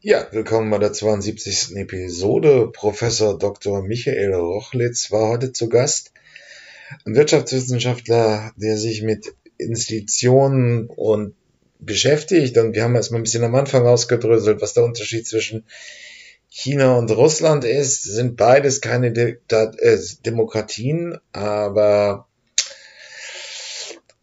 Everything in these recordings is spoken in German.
Ja, willkommen bei der 72. Episode. Professor Dr. Michael Rochlitz war heute zu Gast. Ein Wirtschaftswissenschaftler, der sich mit Institutionen und beschäftigt. Und wir haben erstmal ein bisschen am Anfang ausgedröselt, was der Unterschied zwischen China und Russland ist. Sind beides keine De äh, Demokratien, aber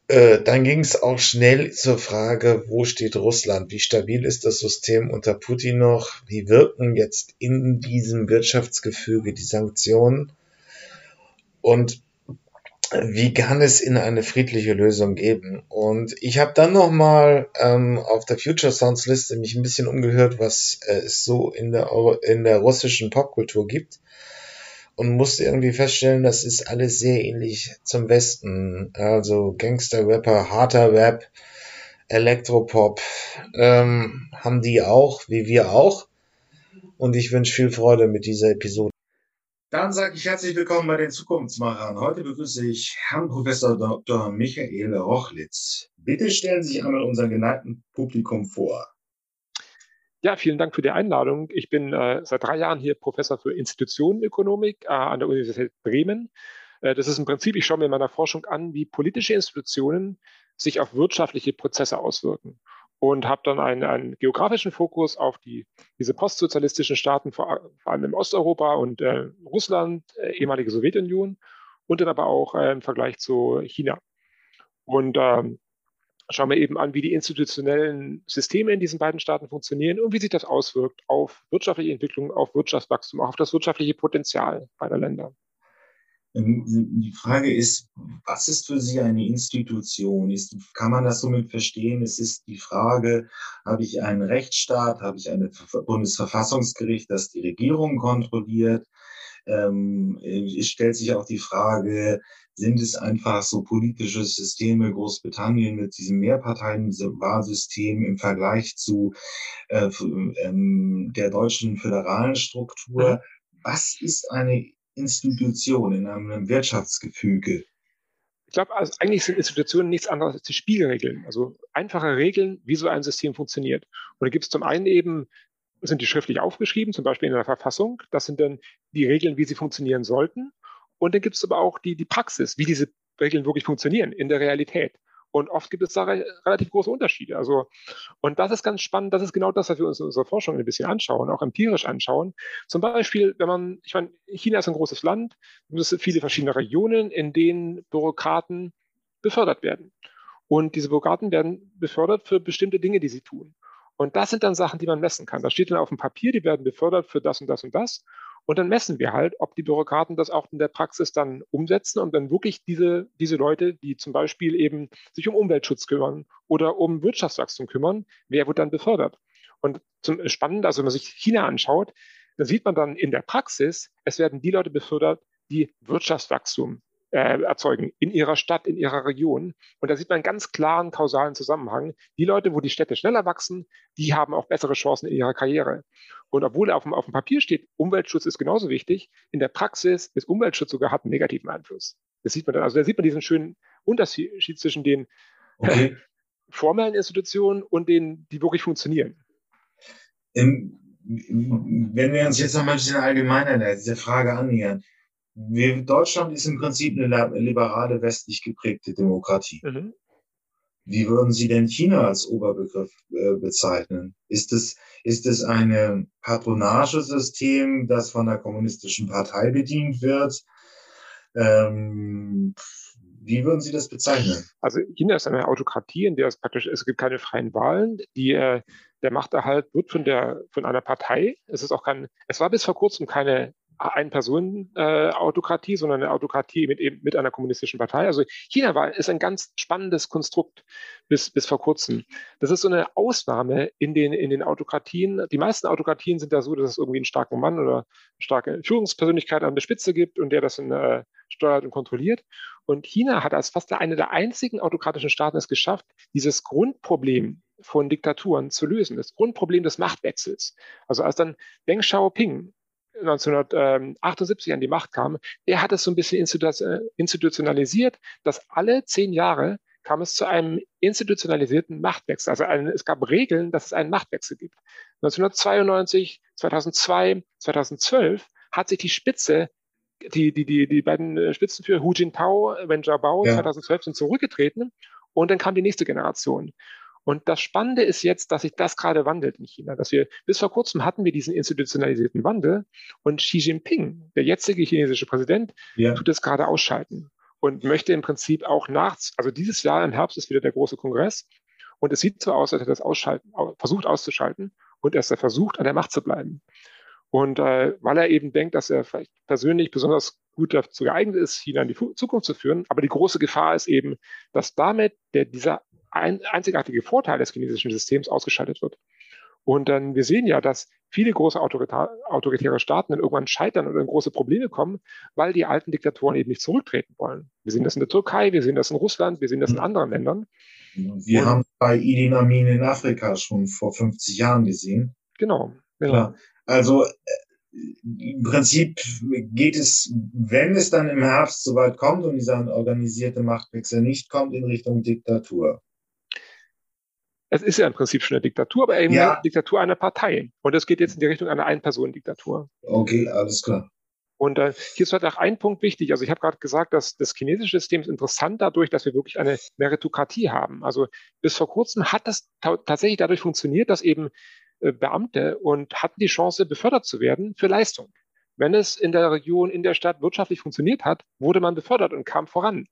dann ging es auch schnell zur Frage, wo steht Russland? Wie stabil ist das System unter Putin noch? Wie wirken jetzt in diesem Wirtschaftsgefüge die Sanktionen? Und wie kann es in eine friedliche Lösung geben? Und ich habe dann nochmal ähm, auf der Future Sounds Liste mich ein bisschen umgehört, was äh, es so in der, in der russischen Popkultur gibt und musste irgendwie feststellen, das ist alles sehr ähnlich zum Westen. Also Gangster-Rapper, harter Rap, Elektropop ähm, haben die auch, wie wir auch. Und ich wünsche viel Freude mit dieser Episode. Dann sage ich herzlich willkommen bei den Zukunftsmachern. Heute begrüße ich Herrn Professor Dr. Michael Rochlitz. Bitte stellen Sie sich einmal unser geneigten Publikum vor. Ja, vielen Dank für die Einladung. Ich bin äh, seit drei Jahren hier Professor für Institutionenökonomik äh, an der Universität Bremen. Äh, das ist im Prinzip, ich schaue mir in meiner Forschung an, wie politische Institutionen sich auf wirtschaftliche Prozesse auswirken und habe dann einen, einen, geografischen Fokus auf die, diese postsozialistischen Staaten, vor, vor allem in Osteuropa und äh, Russland, äh, ehemalige Sowjetunion und dann aber auch äh, im Vergleich zu China. Und ähm, schauen wir eben an, wie die institutionellen Systeme in diesen beiden Staaten funktionieren und wie sich das auswirkt auf wirtschaftliche Entwicklung, auf Wirtschaftswachstum, auch auf das wirtschaftliche Potenzial beider Länder. Ähm, die Frage ist, was ist für Sie eine Institution? Ist, kann man das somit verstehen? Es ist die Frage, habe ich einen Rechtsstaat, habe ich ein Bundesverfassungsgericht, das die Regierung kontrolliert? Ähm, es stellt sich auch die Frage, sind es einfach so politische Systeme Großbritannien mit diesem Mehrparteienwahlsystem im Vergleich zu äh, ähm, der deutschen föderalen Struktur? Mhm. Was ist eine Institution in einem Wirtschaftsgefüge? Ich glaube, also eigentlich sind Institutionen nichts anderes als die Spielregeln, also einfache Regeln, wie so ein System funktioniert. Und da gibt es zum einen eben sind die schriftlich aufgeschrieben, zum Beispiel in der Verfassung. Das sind dann die Regeln, wie sie funktionieren sollten. Und dann gibt es aber auch die, die Praxis, wie diese Regeln wirklich funktionieren in der Realität. Und oft gibt es da re relativ große Unterschiede. Also, und das ist ganz spannend. Das ist genau das, was wir uns in unserer Forschung ein bisschen anschauen, auch empirisch anschauen. Zum Beispiel, wenn man, ich meine, China ist ein großes Land, es sind viele verschiedene Regionen, in denen Bürokraten befördert werden. Und diese Bürokraten werden befördert für bestimmte Dinge, die sie tun. Und das sind dann Sachen, die man messen kann. Da steht dann auf dem Papier, die werden befördert für das und das und das. Und dann messen wir halt, ob die Bürokraten das auch in der Praxis dann umsetzen und dann wirklich diese, diese Leute, die zum Beispiel eben sich um Umweltschutz kümmern oder um Wirtschaftswachstum kümmern, wer wird dann befördert? Und zum Spannenden, also wenn man sich China anschaut, dann sieht man dann in der Praxis, es werden die Leute befördert, die Wirtschaftswachstum äh, erzeugen in ihrer Stadt, in ihrer Region. Und da sieht man einen ganz klaren kausalen Zusammenhang. Die Leute, wo die Städte schneller wachsen, die haben auch bessere Chancen in ihrer Karriere. Und obwohl auf dem, auf dem Papier steht, Umweltschutz ist genauso wichtig, in der Praxis ist Umweltschutz sogar hat einen negativen Einfluss. Das sieht man dann. Also da sieht man diesen schönen Unterschied zwischen den okay. formellen Institutionen und denen, die wirklich funktionieren. Ähm, wenn wir uns jetzt nochmal ein bisschen allgemeiner dieser Frage annähern, wir, Deutschland ist im Prinzip eine liberale, westlich geprägte Demokratie. Mhm. Wie würden Sie denn China als Oberbegriff äh, bezeichnen? Ist es, ist es ein Patronagesystem, das von der kommunistischen Partei bedient wird? Ähm, wie würden Sie das bezeichnen? Also China ist eine Autokratie, in der es praktisch, es gibt keine freien Wahlen. Die, äh, der Machterhalt wird von der, von einer Partei. Es ist auch kein, es war bis vor kurzem keine ein-Personen-Autokratie, sondern eine Autokratie mit, mit einer kommunistischen Partei. Also China war, ist ein ganz spannendes Konstrukt bis, bis vor kurzem. Das ist so eine Ausnahme in den, in den Autokratien. Die meisten Autokratien sind da so, dass es irgendwie einen starken Mann oder eine starke Führungspersönlichkeit an der Spitze gibt und der das in, äh, steuert und kontrolliert. Und China hat als fast eine der einzigen autokratischen Staaten es geschafft, dieses Grundproblem von Diktaturen zu lösen, das Grundproblem des Machtwechsels. Also als dann Deng Xiaoping 1978 an die Macht kam, der hat es so ein bisschen institutionalisiert, dass alle zehn Jahre kam es zu einem institutionalisierten Machtwechsel. Also ein, es gab Regeln, dass es einen Machtwechsel gibt. 1992, 2002, 2012 hat sich die Spitze, die, die, die, die beiden äh, Spitzenführer Hu Jintao, Wen Jiabao, ja. 2012 sind zurückgetreten und dann kam die nächste Generation. Und das Spannende ist jetzt, dass sich das gerade wandelt in China, dass wir bis vor kurzem hatten wir diesen institutionalisierten Wandel und Xi Jinping, der jetzige chinesische Präsident, ja. tut es gerade ausschalten und möchte im Prinzip auch nachts, also dieses Jahr im Herbst ist wieder der große Kongress und es sieht so aus, als hätte er das ausschalten, versucht auszuschalten und dass er versucht, an der Macht zu bleiben. Und äh, weil er eben denkt, dass er vielleicht persönlich besonders gut dazu geeignet ist, China in die Zukunft zu führen. Aber die große Gefahr ist eben, dass damit der, dieser ein, einzigartige Vorteil des chinesischen Systems ausgeschaltet wird. Und dann, wir sehen ja, dass viele große autoritäre Staaten dann irgendwann scheitern oder in große Probleme kommen, weil die alten Diktatoren eben nicht zurücktreten wollen. Wir sehen das in der Türkei, wir sehen das in Russland, wir sehen das in anderen Ländern. Wir Und, haben bei Idin Amin in Afrika schon vor 50 Jahren gesehen. Genau. genau. Klar. Also äh, im Prinzip geht es, wenn es dann im Herbst soweit kommt und dieser organisierte Machtwechsel nicht kommt, in Richtung Diktatur es ist ja im Prinzip schon eine Diktatur, aber eben ja. eine Diktatur einer Partei. Und es geht jetzt in die Richtung einer Ein-Personen-Diktatur. Okay, alles klar. Und äh, hier ist halt auch ein Punkt wichtig. Also ich habe gerade gesagt, dass das chinesische System ist interessant dadurch, dass wir wirklich eine Meritokratie haben. Also bis vor kurzem hat das tatsächlich dadurch funktioniert, dass eben äh, Beamte und hatten die Chance, befördert zu werden für Leistung. Wenn es in der Region, in der Stadt wirtschaftlich funktioniert hat, wurde man befördert und kam voran.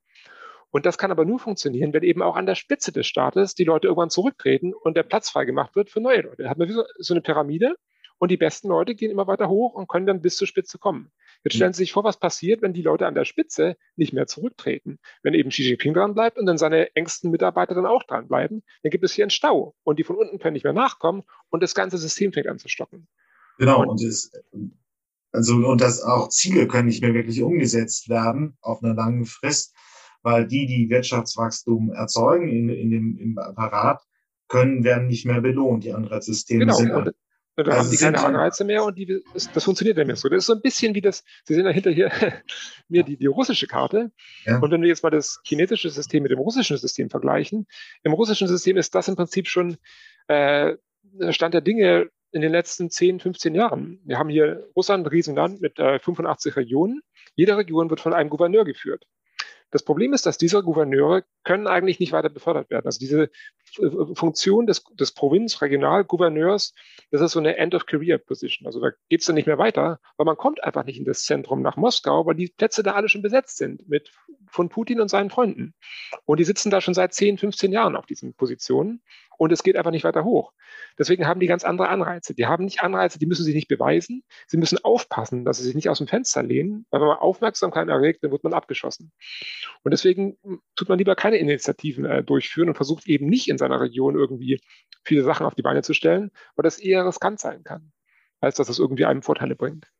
Und das kann aber nur funktionieren, wenn eben auch an der Spitze des Staates die Leute irgendwann zurücktreten und der Platz freigemacht wird für neue Leute. Da hat man so, so eine Pyramide und die besten Leute gehen immer weiter hoch und können dann bis zur Spitze kommen. Jetzt stellen Sie sich vor, was passiert, wenn die Leute an der Spitze nicht mehr zurücktreten. Wenn eben Xi Jinping dran bleibt und dann seine engsten Mitarbeiter dann auch dran bleiben, dann gibt es hier einen Stau und die von unten können nicht mehr nachkommen und das ganze System fängt an zu stocken. Genau, und, und das, also, und das auch Ziele können nicht mehr wirklich umgesetzt werden auf einer langen Frist weil die, die Wirtschaftswachstum erzeugen in, in dem, im Apparat, können, werden nicht mehr belohnt. Die anderen Systeme genau. sind. Und, und dann also haben die keine Anreize mehr und die, das, das funktioniert nicht mehr so. Das ist so ein bisschen wie das, Sie sehen dahinter hier mir die, die russische Karte. Ja. Und wenn wir jetzt mal das chinesische System mit dem russischen System vergleichen, im russischen System ist das im Prinzip schon äh, Stand der Dinge in den letzten 10, 15 Jahren. Wir haben hier Russland, ein Riesenland mit äh, 85 Regionen. Jede Region wird von einem Gouverneur geführt. Das Problem ist, dass diese Gouverneure können eigentlich nicht weiter befördert werden. Also diese Funktion des, des Provinz-Regionalgouverneurs, das ist so eine End-of-Career-Position. Also da geht es dann nicht mehr weiter, weil man kommt einfach nicht in das Zentrum nach Moskau, weil die Plätze da alle schon besetzt sind mit von Putin und seinen Freunden. Und die sitzen da schon seit 10, 15 Jahren auf diesen Positionen und es geht einfach nicht weiter hoch. Deswegen haben die ganz andere Anreize. Die haben nicht Anreize, die müssen sich nicht beweisen. Sie müssen aufpassen, dass sie sich nicht aus dem Fenster lehnen, weil wenn man Aufmerksamkeit erregt, dann wird man abgeschossen. Und deswegen tut man lieber keine Initiativen äh, durchführen und versucht eben nicht in seiner Region irgendwie viele Sachen auf die Beine zu stellen, weil das eher riskant sein kann, als dass es irgendwie einem Vorteile bringt.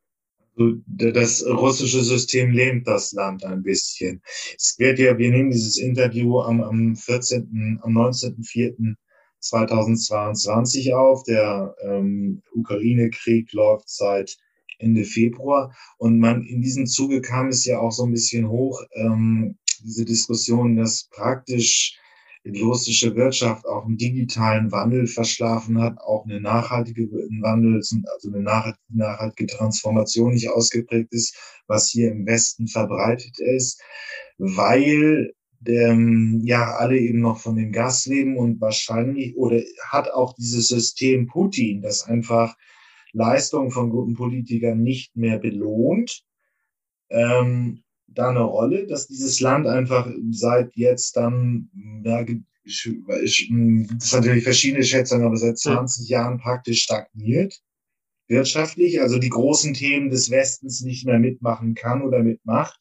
Also, das russische System lähmt das Land ein bisschen. Es wird ja, wir nehmen dieses Interview am, am 14., am 19.04. 2022 auf. Der ähm, Ukraine-Krieg läuft seit Ende Februar. Und man in diesem Zuge kam es ja auch so ein bisschen hoch, ähm, diese Diskussion, dass praktisch die russische Wirtschaft auch einen digitalen Wandel verschlafen hat, auch eine nachhaltige Wandel, also eine nachhaltige Transformation nicht ausgeprägt ist, was hier im Westen verbreitet ist, weil ähm, ja alle eben noch von dem Gas leben und wahrscheinlich oder hat auch dieses System Putin, das einfach Leistungen von guten Politikern nicht mehr belohnt, ähm, da eine Rolle, dass dieses Land einfach seit jetzt dann, ja, das ist natürlich verschiedene Schätzungen, aber seit 20 Jahren praktisch stagniert wirtschaftlich, also die großen Themen des Westens nicht mehr mitmachen kann oder mitmacht.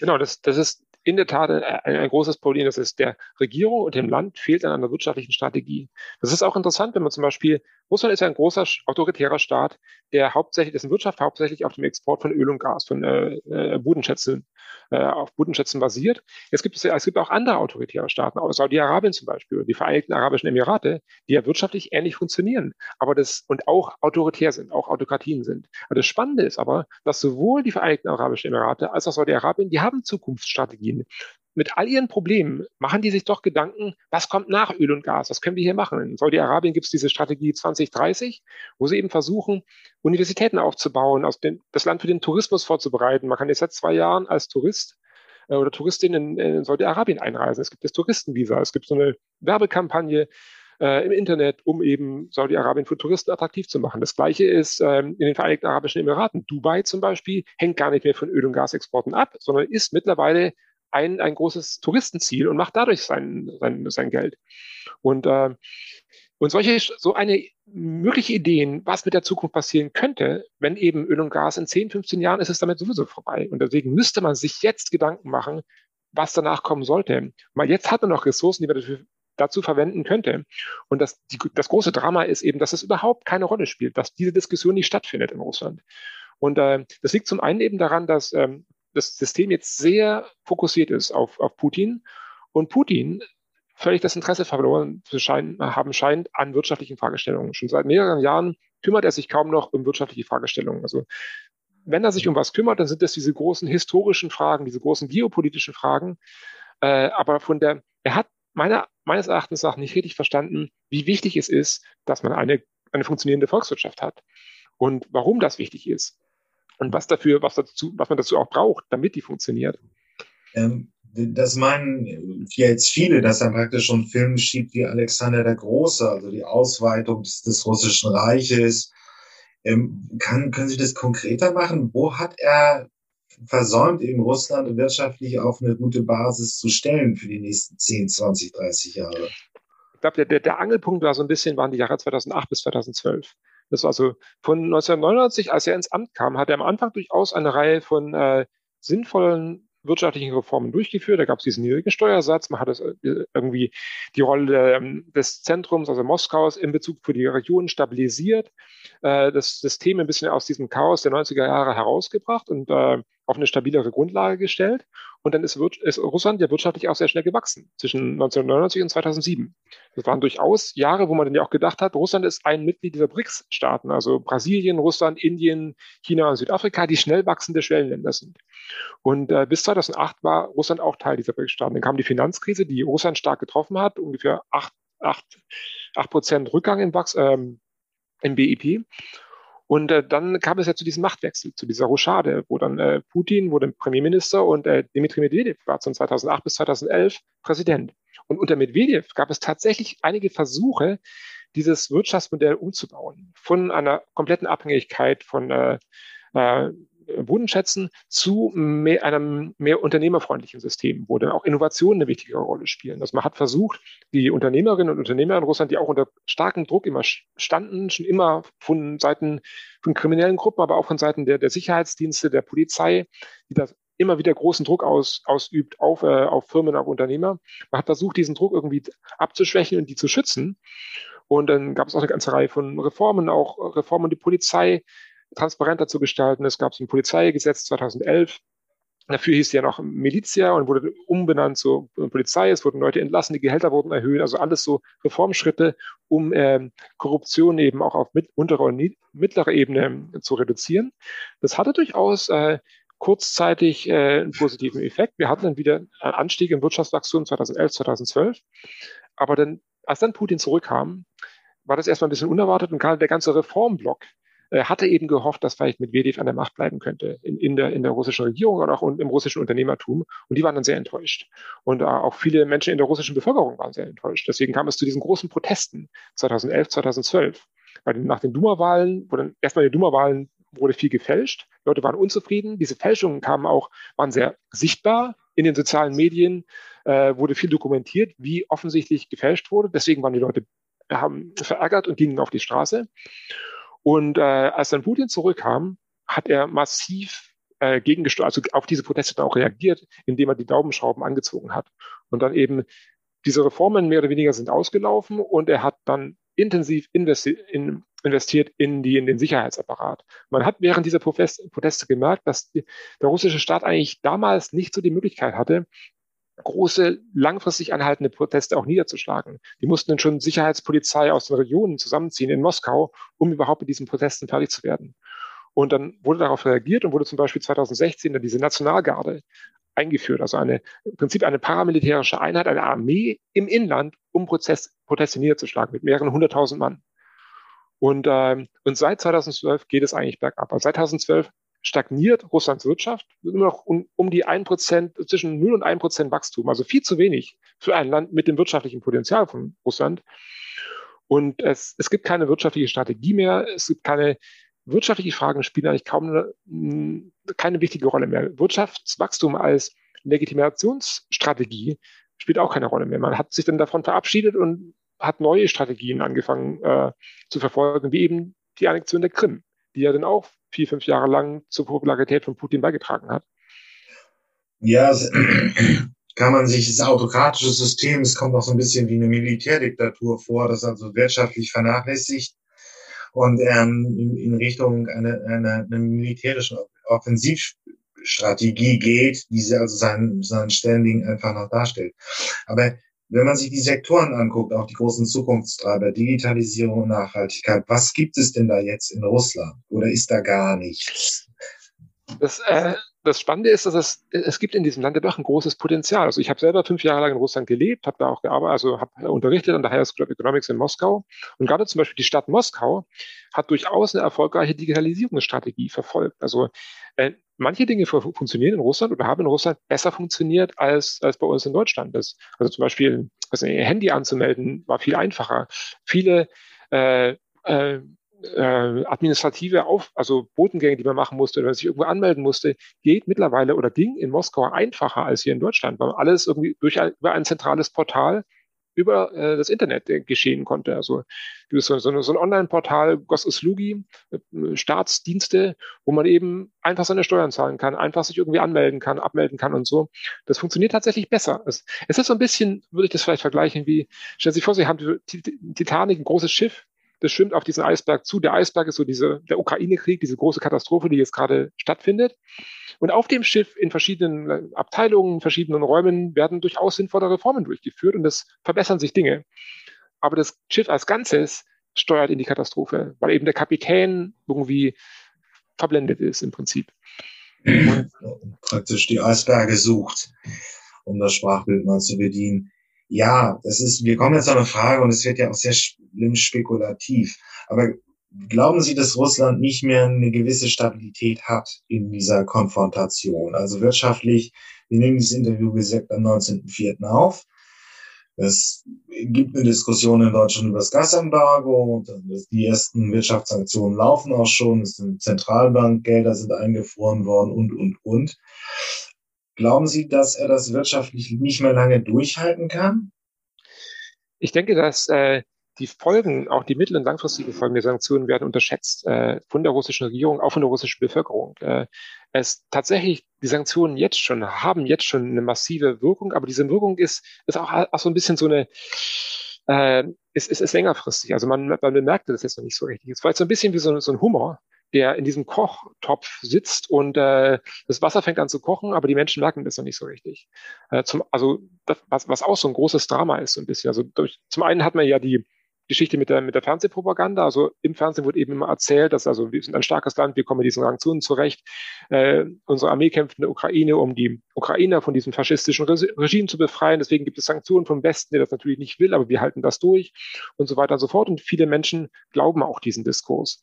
Genau, das, das ist in der Tat ein, ein großes Problem. Das ist der Regierung und dem Land fehlt an einer wirtschaftlichen Strategie. Das ist auch interessant, wenn man zum Beispiel, Russland ist ja ein großer autoritärer Staat, der hauptsächlich, dessen Wirtschaft hauptsächlich auf dem Export von Öl und Gas, von äh, äh, Bodenschätzen, äh, auf Bodenschätzen basiert. Es gibt, es gibt auch andere autoritäre Staaten, auch Saudi-Arabien zum Beispiel, die Vereinigten Arabischen Emirate, die ja wirtschaftlich ähnlich funktionieren, aber das und auch autoritär sind, auch Autokratien sind. Aber das Spannende ist aber, dass sowohl die Vereinigten Arabischen Emirate als auch Saudi-Arabien, die haben Zukunftsstrategien Strategien. Mit all ihren Problemen machen die sich doch Gedanken, was kommt nach Öl und Gas? Was können wir hier machen? In Saudi-Arabien gibt es diese Strategie 2030, wo sie eben versuchen, Universitäten aufzubauen, den, das Land für den Tourismus vorzubereiten. Man kann jetzt seit zwei Jahren als Tourist äh, oder Touristin in, in Saudi-Arabien einreisen. Es gibt das Touristenvisa, es gibt so eine Werbekampagne äh, im Internet, um eben Saudi-Arabien für Touristen attraktiv zu machen. Das gleiche ist ähm, in den Vereinigten Arabischen Emiraten. Dubai zum Beispiel hängt gar nicht mehr von Öl- und Gasexporten ab, sondern ist mittlerweile ein, ein großes Touristenziel und macht dadurch sein, sein, sein Geld. Und, äh, und solche, so eine mögliche Ideen, was mit der Zukunft passieren könnte, wenn eben Öl und Gas in 10, 15 Jahren ist es damit sowieso vorbei. Und deswegen müsste man sich jetzt Gedanken machen, was danach kommen sollte. Mal jetzt hat man noch Ressourcen, die man dafür, dazu verwenden könnte. Und das, die, das große Drama ist eben, dass es überhaupt keine Rolle spielt, dass diese Diskussion nicht stattfindet in Russland. Und äh, das liegt zum einen eben daran, dass ähm, das System jetzt sehr fokussiert ist auf, auf Putin und Putin völlig das Interesse verloren zu scheinen, haben scheint an wirtschaftlichen Fragestellungen. Schon seit mehreren Jahren kümmert er sich kaum noch um wirtschaftliche Fragestellungen. Also wenn er sich um was kümmert, dann sind das diese großen historischen Fragen, diese großen geopolitischen Fragen. Äh, aber von der, er hat meiner, meines Erachtens auch nicht richtig verstanden, wie wichtig es ist, dass man eine, eine funktionierende Volkswirtschaft hat und warum das wichtig ist und was dafür, was dazu, was man dazu auch braucht, damit die funktioniert. Ähm, das meinen jetzt viele, dass er praktisch schon Filme schiebt wie Alexander der Große, also die Ausweitung des, des Russischen Reiches. Ähm, kann, können Sie das konkreter machen? Wo hat er versäumt, eben Russland wirtschaftlich auf eine gute Basis zu stellen für die nächsten 10, 20, 30 Jahre? Ich glaube, der, der Angelpunkt war so ein bisschen, waren die Jahre 2008 bis 2012. Das war also von 1999, als er ins Amt kam, hat er am Anfang durchaus eine Reihe von äh, sinnvollen wirtschaftlichen Reformen durchgeführt. Da gab es diesen niedrigen Steuersatz, man hat es äh, irgendwie die Rolle ähm, des Zentrums, also Moskaus, in Bezug für die Region stabilisiert, äh, das System ein bisschen aus diesem Chaos der 90er Jahre herausgebracht und äh, auf eine stabilere Grundlage gestellt. Und dann ist, Russland ja wirtschaftlich auch sehr schnell gewachsen, zwischen 1999 und 2007. Das waren durchaus Jahre, wo man dann ja auch gedacht hat, Russland ist ein Mitglied dieser BRICS-Staaten, also Brasilien, Russland, Indien, China und Südafrika, die schnell wachsende Schwellenländer sind. Und äh, bis 2008 war Russland auch Teil dieser BRICS-Staaten. Dann kam die Finanzkrise, die Russland stark getroffen hat, ungefähr 8, 8, 8 Prozent Rückgang im, Wachs, ähm, im BIP. Und äh, dann kam es ja zu diesem Machtwechsel, zu dieser Rochade, wo dann äh, Putin wurde Premierminister und äh, Dmitri Medvedev war von 2008 bis 2011 Präsident. Und unter Medvedev gab es tatsächlich einige Versuche, dieses Wirtschaftsmodell umzubauen, von einer kompletten Abhängigkeit von äh, äh, Bodenschätzen zu mehr, einem mehr unternehmerfreundlichen System, wo dann auch Innovationen eine wichtige Rolle spielen. Also man hat versucht, die Unternehmerinnen und Unternehmer in Russland, die auch unter starkem Druck immer standen, schon immer von Seiten von kriminellen Gruppen, aber auch von Seiten der, der Sicherheitsdienste, der Polizei, die das immer wieder großen Druck aus, ausübt auf, äh, auf Firmen, auf Unternehmer. Man hat versucht, diesen Druck irgendwie abzuschwächen und die zu schützen. Und dann gab es auch eine ganze Reihe von Reformen, auch Reformen die Polizei transparenter zu gestalten. Es gab ein Polizeigesetz 2011. Dafür hieß ja noch Milizia und wurde umbenannt zur Polizei. Es wurden Leute entlassen, die Gehälter wurden erhöht. Also alles so Reformschritte, um äh, Korruption eben auch auf mit, unterer und mittlerer Ebene zu reduzieren. Das hatte durchaus äh, kurzzeitig äh, einen positiven Effekt. Wir hatten dann wieder einen Anstieg im Wirtschaftswachstum 2011, 2012. Aber dann, als dann Putin zurückkam, war das erstmal ein bisschen unerwartet und gerade der ganze Reformblock, äh, hatte eben gehofft, dass vielleicht Medvedev an der Macht bleiben könnte in, in, der, in der russischen Regierung und auch im russischen Unternehmertum. Und die waren dann sehr enttäuscht. Und äh, auch viele Menschen in der russischen Bevölkerung waren sehr enttäuscht. Deswegen kam es zu diesen großen Protesten 2011, 2012. Bei den, nach den Duma-Wahlen, wo dann erstmal die Duma-Wahlen wurde viel gefälscht. Leute waren unzufrieden. Diese Fälschungen kamen auch, waren sehr sichtbar in den sozialen Medien, äh, wurde viel dokumentiert, wie offensichtlich gefälscht wurde. Deswegen waren die Leute haben verärgert und gingen auf die Straße. Und äh, als dann Putin zurückkam, hat er massiv äh, gegengesteuert, also auf diese Proteste dann auch reagiert, indem er die Daumenschrauben angezogen hat. Und dann eben diese Reformen mehr oder weniger sind ausgelaufen und er hat dann intensiv investi in, investiert in, die, in den Sicherheitsapparat. Man hat während dieser Proteste gemerkt, dass die, der russische Staat eigentlich damals nicht so die Möglichkeit hatte, große, langfristig anhaltende Proteste auch niederzuschlagen. Die mussten dann schon Sicherheitspolizei aus den Regionen zusammenziehen in Moskau, um überhaupt mit diesen Protesten fertig zu werden. Und dann wurde darauf reagiert und wurde zum Beispiel 2016 dann diese Nationalgarde eingeführt. Also eine, im Prinzip eine paramilitärische Einheit, eine Armee im Inland, um Prozess, Proteste niederzuschlagen mit mehreren hunderttausend Mann. Und, ähm, und seit 2012 geht es eigentlich bergab. Also seit 2012 stagniert Russlands Wirtschaft, immer noch um, um die ein Prozent, zwischen 0 und 1 Prozent Wachstum, also viel zu wenig für ein Land mit dem wirtschaftlichen Potenzial von Russland. Und es, es gibt keine wirtschaftliche Strategie mehr, es gibt keine wirtschaftliche Fragen spielen eigentlich kaum eine, keine wichtige Rolle mehr. Wirtschaftswachstum als Legitimationsstrategie spielt auch keine Rolle mehr. Man hat sich dann davon verabschiedet und hat neue Strategien angefangen äh, zu verfolgen, wie eben die Annexion der Krim, die ja dann auch vier, fünf Jahre lang zur Popularität von Putin beigetragen hat. Ja, kann man sich das autokratische System, es kommt auch so ein bisschen wie eine Militärdiktatur vor, das also wirtschaftlich vernachlässigt und ähm, in, in Richtung einer eine, eine militärischen Offensivstrategie geht, die also sein, sein Standing einfach noch darstellt. Aber wenn man sich die Sektoren anguckt, auch die großen Zukunftstreiber, Digitalisierung, Nachhaltigkeit, was gibt es denn da jetzt in Russland? Oder ist da gar nichts? Das, äh, das Spannende ist, dass es, es gibt in diesem Land doch ein großes Potenzial. Also ich habe selber fünf Jahre lang in Russland gelebt, habe da auch gearbeitet, also habe unterrichtet an der Higher School of Economics in Moskau. Und gerade zum Beispiel die Stadt Moskau hat durchaus eine erfolgreiche Digitalisierungsstrategie verfolgt. Also äh, manche Dinge funktionieren in Russland oder haben in Russland besser funktioniert als, als bei uns in Deutschland. Das, also zum Beispiel also Handy anzumelden war viel einfacher. Viele äh, äh, äh, administrative Auf, also Botengänge, die man machen musste, oder sich irgendwo anmelden musste, geht mittlerweile oder ging in Moskau einfacher als hier in Deutschland, weil alles irgendwie durch ein, über ein zentrales Portal über äh, das Internet äh, geschehen konnte. Also so, so, so ein Online-Portal, Gosislugi, äh, Staatsdienste, wo man eben einfach seine Steuern zahlen kann, einfach sich irgendwie anmelden kann, abmelden kann und so. Das funktioniert tatsächlich besser. Es, es ist so ein bisschen, würde ich das vielleicht vergleichen, wie, stellen Sie sich vor, Sie haben Titanic, ein großes Schiff, das schwimmt auf diesen Eisberg zu. Der Eisberg ist so diese, der Ukraine-Krieg, diese große Katastrophe, die jetzt gerade stattfindet. Und auf dem Schiff in verschiedenen äh, Abteilungen, verschiedenen Räumen werden durchaus sinnvolle Reformen durchgeführt und es verbessern sich Dinge. Aber das Schiff als Ganzes steuert in die Katastrophe, weil eben der Kapitän irgendwie verblendet ist im Prinzip. Praktisch die Eisberge sucht, um das Sprachbild mal zu bedienen. Ja, das ist, wir kommen jetzt zu einer Frage und es wird ja auch sehr schlimm spekulativ. Aber glauben Sie, dass Russland nicht mehr eine gewisse Stabilität hat in dieser Konfrontation? Also wirtschaftlich, wir nehmen dieses Interview gesagt am 19.04. auf. Es gibt eine Diskussion in Deutschland über das Gasembargo. Die ersten Wirtschaftssanktionen laufen auch schon. Es sind Zentralbankgelder sind eingefroren worden und, und, und. Glauben Sie, dass er das wirtschaftlich nicht mehr lange durchhalten kann? Ich denke, dass äh, die Folgen, auch die mittel- und langfristigen Folgen der Sanktionen werden unterschätzt äh, von der russischen Regierung, auch von der russischen Bevölkerung. Äh, es tatsächlich, die Sanktionen jetzt schon, haben jetzt schon eine massive Wirkung, aber diese Wirkung ist, ist auch, auch so ein bisschen so eine, äh, ist, ist, ist längerfristig. Also man, man bemerkt das jetzt noch nicht so richtig. Es war jetzt so ein bisschen wie so, so ein Hummer, der in diesem Kochtopf sitzt und äh, das Wasser fängt an zu kochen, aber die Menschen merken das noch nicht so richtig. Äh, zum, also das, was, was auch so ein großes Drama ist, so ein bisschen. Also durch, zum einen hat man ja die Geschichte mit der, mit der Fernsehpropaganda. Also im Fernsehen wird eben immer erzählt, dass also wir sind ein starkes Land, wir kommen mit diesen Sanktionen zurecht. Äh, unsere Armee kämpft in der Ukraine, um die Ukrainer von diesem faschistischen Regime zu befreien. Deswegen gibt es Sanktionen vom Westen, der das natürlich nicht will, aber wir halten das durch und so weiter und so fort. Und viele Menschen glauben auch diesen Diskurs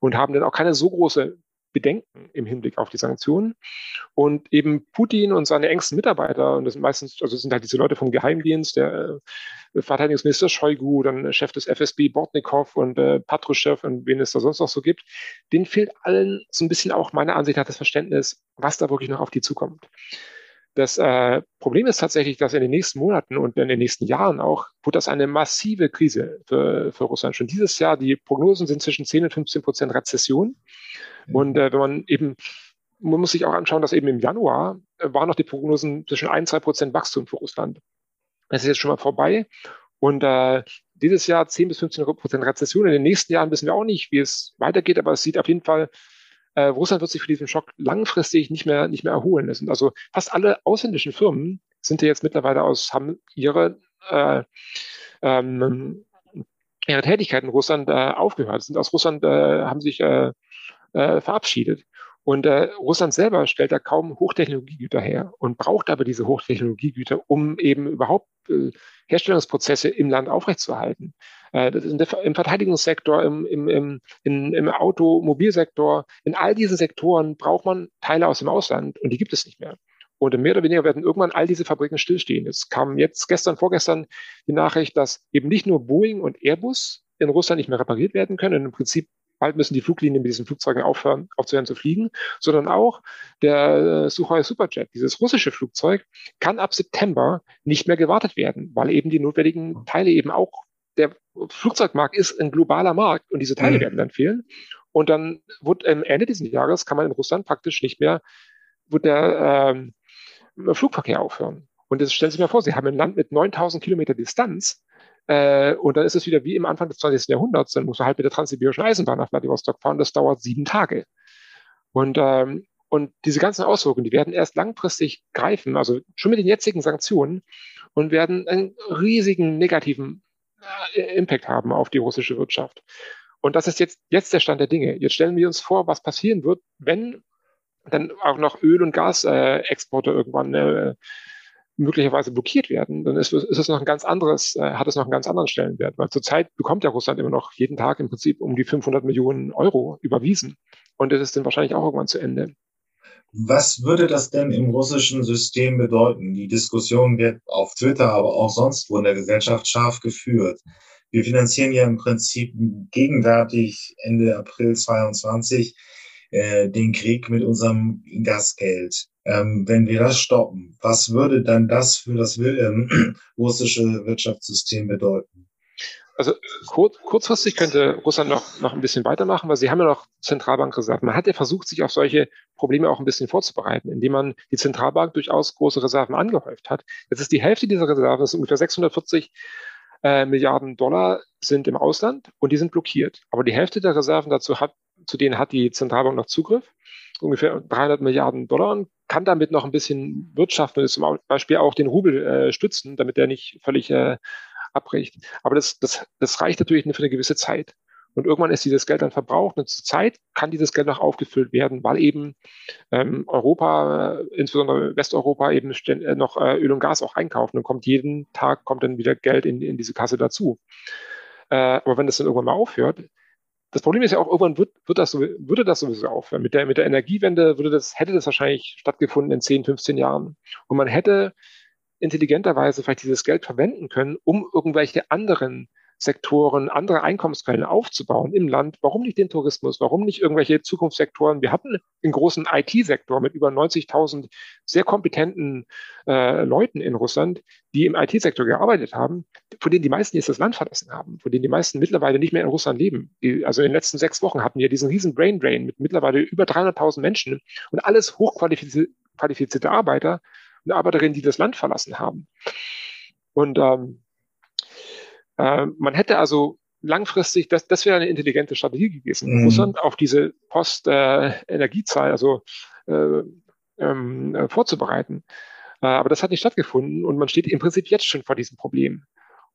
und haben dann auch keine so große Bedenken im Hinblick auf die Sanktionen. Und eben Putin und seine engsten Mitarbeiter, und das sind meistens, also sind halt diese Leute vom Geheimdienst, der äh, Verteidigungsminister Shoigu, dann Chef des FSB Bortnikov und äh, Patruschew und wen es da sonst noch so gibt, denen fehlt allen so ein bisschen auch meiner Ansicht nach das Verständnis, was da wirklich noch auf die zukommt. Das äh, Problem ist tatsächlich, dass in den nächsten Monaten und in den nächsten Jahren auch, wird das eine massive Krise für, für Russland. Schon dieses Jahr, die Prognosen sind zwischen 10 und 15 Prozent Rezession. Und äh, wenn man eben, man muss sich auch anschauen, dass eben im Januar äh, waren noch die Prognosen zwischen 1 2 Prozent Wachstum für Russland. Das ist jetzt schon mal vorbei. Und äh, dieses Jahr 10 bis 15 Prozent Rezession. In den nächsten Jahren wissen wir auch nicht, wie es weitergeht, aber es sieht auf jeden Fall, äh, Russland wird sich für diesen Schock langfristig nicht mehr, nicht mehr erholen. Das sind also fast alle ausländischen Firmen sind ja jetzt mittlerweile aus, haben ihre, äh, ähm, ihre Tätigkeit in Russland äh, aufgehört, sind aus Russland, äh, haben sich äh, verabschiedet. Und äh, Russland selber stellt da kaum Hochtechnologiegüter her und braucht aber diese Hochtechnologiegüter, um eben überhaupt äh, Herstellungsprozesse im Land aufrechtzuerhalten. Äh, das ist Im Verteidigungssektor, im, im, im, in, im Automobilsektor, in all diesen Sektoren braucht man Teile aus dem Ausland und die gibt es nicht mehr. Und mehr oder weniger werden irgendwann all diese Fabriken stillstehen. Es kam jetzt gestern, vorgestern die Nachricht, dass eben nicht nur Boeing und Airbus in Russland nicht mehr repariert werden können. Im Prinzip bald müssen die Fluglinien mit diesen Flugzeugen aufhören, aufzuhören zu fliegen, sondern auch der äh, Sukhoi Superjet, dieses russische Flugzeug, kann ab September nicht mehr gewartet werden, weil eben die notwendigen Teile eben auch der Flugzeugmarkt ist ein globaler Markt und diese Teile mhm. werden dann fehlen. Und dann wird am Ende dieses Jahres kann man in Russland praktisch nicht mehr, wird der ähm, Flugverkehr aufhören. Und jetzt stellen Sie sich mal vor, Sie haben ein Land mit 9000 Kilometer Distanz äh, und dann ist es wieder wie im Anfang des 20. Jahrhunderts. Dann muss man halt mit der transsibirischen Eisenbahn nach Vladivostok fahren. Das dauert sieben Tage. Und, ähm, und diese ganzen Auswirkungen, die werden erst langfristig greifen, also schon mit den jetzigen Sanktionen und werden einen riesigen negativen äh, Impact haben auf die russische Wirtschaft. Und das ist jetzt, jetzt der Stand der Dinge. Jetzt stellen wir uns vor, was passieren wird, wenn dann auch noch Öl- und Gasexporte irgendwann äh, möglicherweise blockiert werden, dann ist, ist es noch ein ganz anderes, äh, hat es noch einen ganz anderen Stellenwert, weil zurzeit bekommt ja Russland immer noch jeden Tag im Prinzip um die 500 Millionen Euro überwiesen und das ist dann wahrscheinlich auch irgendwann zu Ende. Was würde das denn im russischen System bedeuten? Die Diskussion wird auf Twitter, aber auch sonst wo in der Gesellschaft scharf geführt. Wir finanzieren ja im Prinzip gegenwärtig Ende April 22 äh, den Krieg mit unserem Gasgeld. Ähm, wenn wir das stoppen, was würde dann das für das ähm, russische Wirtschaftssystem bedeuten? Also kurz, kurzfristig könnte Russland noch, noch ein bisschen weitermachen, weil sie haben ja noch Zentralbankreserven. Man hat ja versucht, sich auf solche Probleme auch ein bisschen vorzubereiten, indem man die Zentralbank durchaus große Reserven angehäuft hat. Jetzt ist die Hälfte dieser Reserven, das sind ungefähr 640 äh, Milliarden Dollar, sind im Ausland und die sind blockiert. Aber die Hälfte der Reserven dazu hat, zu denen hat die Zentralbank noch Zugriff, ungefähr 300 Milliarden Dollar und kann damit noch ein bisschen wirtschaften, zum Beispiel auch den Rubel äh, stützen, damit der nicht völlig äh, abbricht. Aber das, das, das reicht natürlich nur für eine gewisse Zeit. Und irgendwann ist dieses Geld dann verbraucht und zur Zeit kann dieses Geld noch aufgefüllt werden, weil eben ähm, Europa, insbesondere Westeuropa, eben äh, noch äh, Öl und Gas auch einkaufen und kommt jeden Tag kommt dann wieder Geld in, in diese Kasse dazu. Äh, aber wenn das dann irgendwann mal aufhört, das Problem ist ja auch, irgendwann wird, wird das, würde das sowieso aufhören. Mit der, mit der Energiewende würde das, hätte das wahrscheinlich stattgefunden in 10, 15 Jahren. Und man hätte intelligenterweise vielleicht dieses Geld verwenden können, um irgendwelche anderen Sektoren, andere Einkommensquellen aufzubauen im Land. Warum nicht den Tourismus? Warum nicht irgendwelche Zukunftssektoren? Wir hatten einen großen IT-Sektor mit über 90.000 sehr kompetenten äh, Leuten in Russland, die im IT-Sektor gearbeitet haben, von denen die meisten jetzt das Land verlassen haben, von denen die meisten mittlerweile nicht mehr in Russland leben. Die, also in den letzten sechs Wochen hatten wir diesen riesen Brain Drain mit mittlerweile über 300.000 Menschen und alles hochqualifizierte Arbeiter und Arbeiterinnen, die das Land verlassen haben. Und ähm, äh, man hätte also langfristig, das, das wäre eine intelligente Strategie gewesen, mhm. Russland auf diese Post-Energiezahl, äh, also äh, ähm, äh, vorzubereiten. Äh, aber das hat nicht stattgefunden und man steht im Prinzip jetzt schon vor diesem Problem.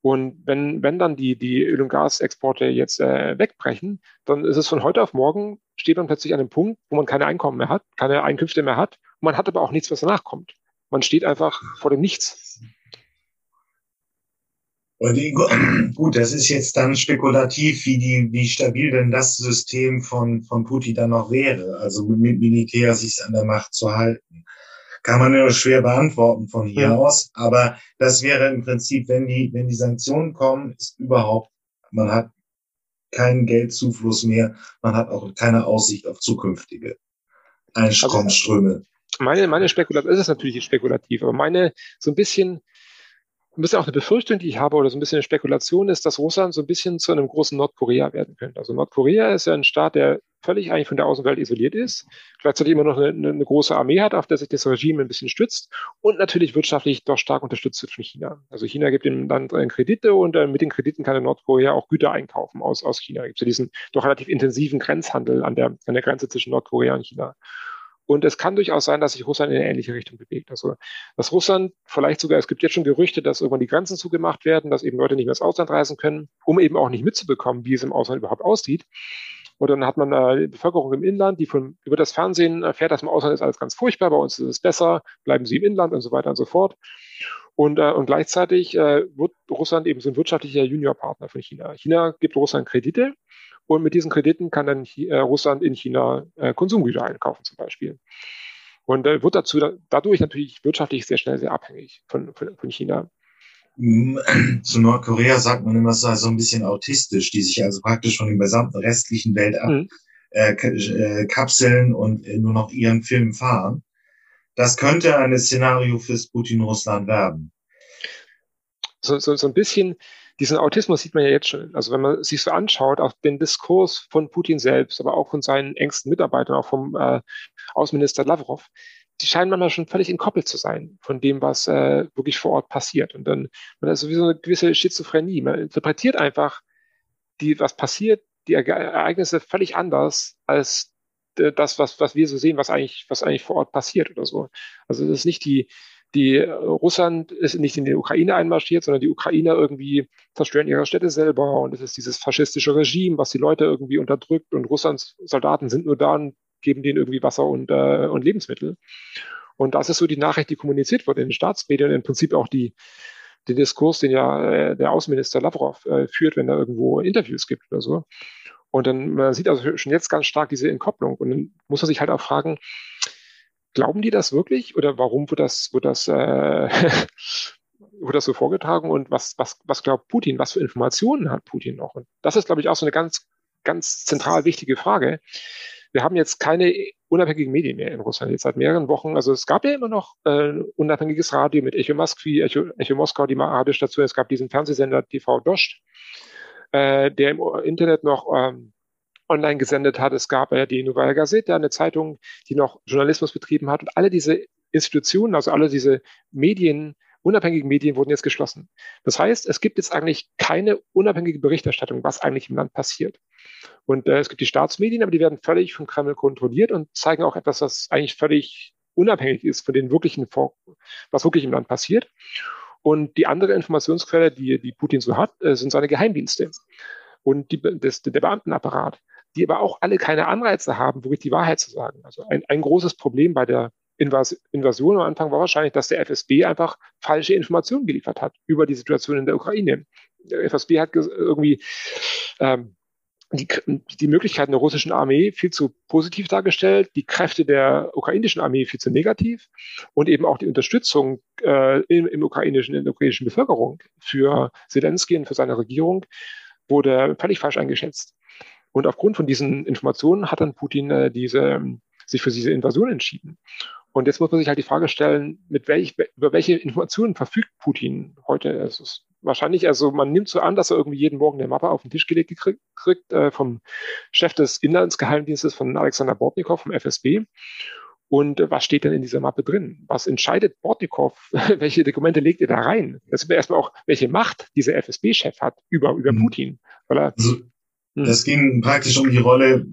Und wenn, wenn dann die, die Öl- und Gasexporte jetzt äh, wegbrechen, dann ist es von heute auf morgen, steht man plötzlich an einem Punkt, wo man keine Einkommen mehr hat, keine Einkünfte mehr hat. Und man hat aber auch nichts, was danach kommt. Man steht einfach vor dem Nichts. Gut, das ist jetzt dann spekulativ, wie, die, wie stabil denn das System von, von Putin dann noch wäre, also mit Militär sich an der Macht zu halten. Kann man nur schwer beantworten von hier ja. aus, aber das wäre im Prinzip, wenn die, wenn die Sanktionen kommen, ist überhaupt, man hat keinen Geldzufluss mehr, man hat auch keine Aussicht auf zukünftige Einkommensströme. Also, meine, meine Spekulation, ist es natürlich spekulativ, aber meine so ein bisschen ein bisschen auch eine Befürchtung, die ich habe, oder so ein bisschen eine Spekulation ist, dass Russland so ein bisschen zu einem großen Nordkorea werden könnte. Also Nordkorea ist ja ein Staat, der völlig eigentlich von der Außenwelt isoliert ist, gleichzeitig immer noch eine, eine große Armee hat, auf der sich das Regime ein bisschen stützt und natürlich wirtschaftlich doch stark unterstützt wird von China. Also China gibt dem Land Kredite und äh, mit den Krediten kann Nordkorea auch Güter einkaufen aus, aus China. Es gibt ja diesen doch relativ intensiven Grenzhandel an der, an der Grenze zwischen Nordkorea und China. Und es kann durchaus sein, dass sich Russland in eine ähnliche Richtung bewegt. Also, dass Russland vielleicht sogar, es gibt jetzt schon Gerüchte, dass irgendwann die Grenzen zugemacht werden, dass eben Leute nicht mehr ins Ausland reisen können, um eben auch nicht mitzubekommen, wie es im Ausland überhaupt aussieht. Und dann hat man äh, die Bevölkerung im Inland, die von, über das Fernsehen erfährt, dass im Ausland ist alles ganz furchtbar, bei uns ist es besser, bleiben sie im Inland und so weiter und so fort. Und, äh, und gleichzeitig äh, wird Russland eben so ein wirtschaftlicher Juniorpartner von China. China gibt Russland Kredite und mit diesen Krediten kann dann äh, Russland in China äh, Konsumgüter einkaufen zum Beispiel. Und äh, wird dazu dadurch natürlich wirtschaftlich sehr schnell sehr abhängig von, von, von China. Mm, zu Nordkorea sagt man immer, es sei so ein bisschen autistisch, die sich also praktisch von der gesamten restlichen Welt abkapseln mhm. äh, und äh, nur noch ihren Film fahren. Das könnte ein Szenario fürs Putin-Russland werden. So, so, so ein bisschen diesen Autismus sieht man ja jetzt schon. Also wenn man sich so anschaut, auch den Diskurs von Putin selbst, aber auch von seinen engsten Mitarbeitern, auch vom äh, Außenminister Lavrov, die scheinen manchmal schon völlig entkoppelt zu sein von dem, was äh, wirklich vor Ort passiert. Und dann man ist sowieso eine gewisse Schizophrenie. Man interpretiert einfach die, was passiert, die Ereignisse völlig anders als äh, das, was, was wir so sehen, was eigentlich, was eigentlich vor Ort passiert oder so. Also das ist nicht die, die äh, Russland ist nicht in die Ukraine einmarschiert, sondern die Ukrainer irgendwie zerstören ihre Städte selber und es ist dieses faschistische Regime, was die Leute irgendwie unterdrückt und Russlands Soldaten sind nur da und geben denen irgendwie Wasser und, äh, und Lebensmittel. Und das ist so die Nachricht, die kommuniziert wird in den Staatsmedien, im Prinzip auch die, den Diskurs, den ja äh, der Außenminister Lavrov äh, führt, wenn er irgendwo Interviews gibt oder so. Und dann man sieht also schon jetzt ganz stark diese Entkopplung. Und dann muss man sich halt auch fragen, Glauben die das wirklich oder warum wird das, wird das, äh, wird das so vorgetragen und was, was, was glaubt Putin? Was für Informationen hat Putin noch? Und das ist, glaube ich, auch so eine ganz, ganz zentral wichtige Frage. Wir haben jetzt keine unabhängigen Medien mehr in Russland jetzt seit mehreren Wochen. Also es gab ja immer noch äh, unabhängiges Radio mit Echo Moskwi, Echo, Echo Moskau, die Radiostation. Es gab diesen Fernsehsender TV Dost, äh, der im Internet noch ähm, online gesendet hat. Es gab ja die Novaya Gazeta, eine Zeitung, die noch Journalismus betrieben hat. Und alle diese Institutionen, also alle diese Medien, unabhängigen Medien wurden jetzt geschlossen. Das heißt, es gibt jetzt eigentlich keine unabhängige Berichterstattung, was eigentlich im Land passiert. Und äh, es gibt die Staatsmedien, aber die werden völlig vom Kreml kontrolliert und zeigen auch etwas, was eigentlich völlig unabhängig ist von den wirklichen, was wirklich im Land passiert. Und die andere Informationsquelle, die, die Putin so hat, äh, sind seine Geheimdienste und die, das, der Beamtenapparat die aber auch alle keine Anreize haben, wirklich die Wahrheit zu sagen. Also ein, ein großes Problem bei der Invas Invasion am Anfang war wahrscheinlich, dass der FSB einfach falsche Informationen geliefert hat über die Situation in der Ukraine. Der FSB hat irgendwie ähm, die, die Möglichkeiten der russischen Armee viel zu positiv dargestellt, die Kräfte der ukrainischen Armee viel zu negativ und eben auch die Unterstützung äh, im, im ukrainischen, in der ukrainischen Bevölkerung für Zelensky und für seine Regierung wurde völlig falsch eingeschätzt. Und aufgrund von diesen Informationen hat dann Putin äh, diese, ähm, sich für diese Invasion entschieden. Und jetzt muss man sich halt die Frage stellen, mit welch, über welche Informationen verfügt Putin heute? Es ist wahrscheinlich, also man nimmt so an, dass er irgendwie jeden Morgen eine Mappe auf den Tisch gelegt kriegt, äh, vom Chef des Inlandsgeheimdienstes von Alexander Bortnikow vom FSB. Und äh, was steht denn in dieser Mappe drin? Was entscheidet Bortnikow? welche Dokumente legt er da rein? Das ist erstmal auch, welche Macht dieser FSB-Chef hat über, über mhm. Putin. Weil er, also, das hm. ging praktisch um die Rolle,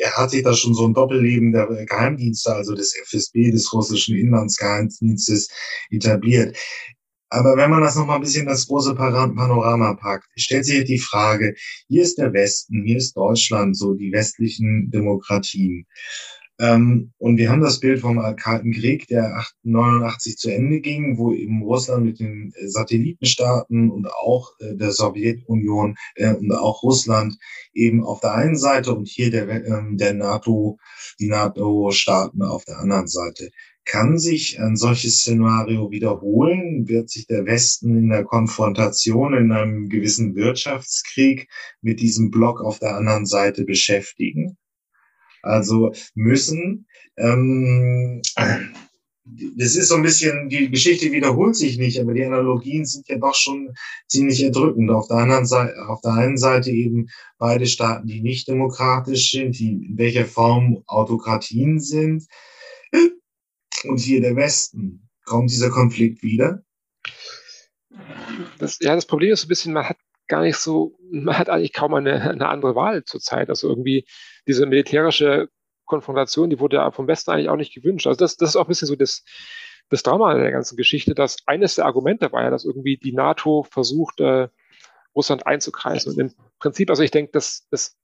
er hat sich da schon so ein Doppelleben der Geheimdienste, also des FSB, des russischen Inlandsgeheimdienstes, etabliert. Aber wenn man das nochmal ein bisschen das große Panorama packt, stellt sich die Frage, hier ist der Westen, hier ist Deutschland, so die westlichen Demokratien. Ähm, und wir haben das Bild vom Kalten Krieg, der 89 zu Ende ging, wo eben Russland mit den äh, Satellitenstaaten und auch äh, der Sowjetunion äh, und auch Russland eben auf der einen Seite und hier der, ähm, der NATO, die NATO-Staaten auf der anderen Seite. Kann sich ein solches Szenario wiederholen? Wird sich der Westen in der Konfrontation, in einem gewissen Wirtschaftskrieg mit diesem Block auf der anderen Seite beschäftigen? Also müssen. Ähm, das ist so ein bisschen, die Geschichte wiederholt sich nicht, aber die Analogien sind ja doch schon ziemlich erdrückend. Auf der anderen Seite, auf der einen Seite eben beide Staaten, die nicht demokratisch sind, die in welcher Form Autokratien sind. Und hier der Westen. Kommt dieser Konflikt wieder? Das, ja, das Problem ist ein bisschen, man hat gar nicht so, man hat eigentlich kaum eine, eine andere Wahl zurzeit. Also irgendwie diese militärische Konfrontation, die wurde ja vom Westen eigentlich auch nicht gewünscht. Also das, das ist auch ein bisschen so das, das Drama der ganzen Geschichte, dass eines der Argumente war ja, dass irgendwie die NATO versucht, äh, Russland einzukreisen. Und im Prinzip, also ich denke, dass das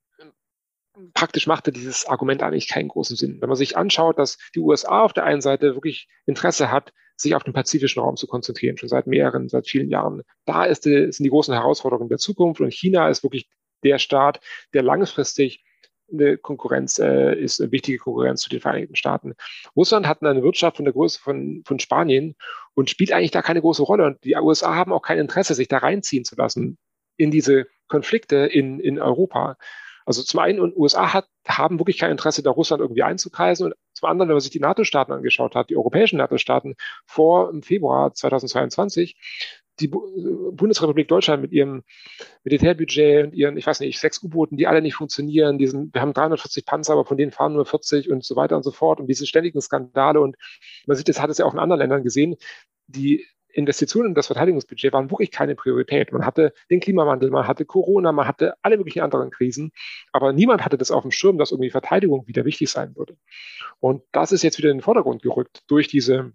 praktisch machte dieses Argument eigentlich keinen großen Sinn. Wenn man sich anschaut, dass die USA auf der einen Seite wirklich Interesse hat, sich auf den pazifischen Raum zu konzentrieren, schon seit mehreren, seit vielen Jahren. Da ist sind die großen Herausforderungen der Zukunft und China ist wirklich der Staat, der langfristig eine Konkurrenz äh, ist, eine wichtige Konkurrenz zu den Vereinigten Staaten. Russland hat eine Wirtschaft von der Größe von, von Spanien und spielt eigentlich da keine große Rolle. Und die USA haben auch kein Interesse, sich da reinziehen zu lassen in diese Konflikte in, in Europa. Also zum einen, und USA hat, haben wirklich kein Interesse, da Russland irgendwie einzukreisen. Und zum anderen, wenn man sich die NATO-Staaten angeschaut hat, die europäischen NATO-Staaten vor im Februar 2022, die Bundesrepublik Deutschland mit ihrem Militärbudget und ihren, ich weiß nicht, sechs U-Booten, die alle nicht funktionieren, diesen, wir haben 340 Panzer, aber von denen fahren nur 40 und so weiter und so fort und diese ständigen Skandale und man sieht, das hat es ja auch in anderen Ländern gesehen, die Investitionen in das Verteidigungsbudget waren wirklich keine Priorität. Man hatte den Klimawandel, man hatte Corona, man hatte alle möglichen anderen Krisen, aber niemand hatte das auf dem Schirm, dass irgendwie Verteidigung wieder wichtig sein würde. Und das ist jetzt wieder in den Vordergrund gerückt durch diese,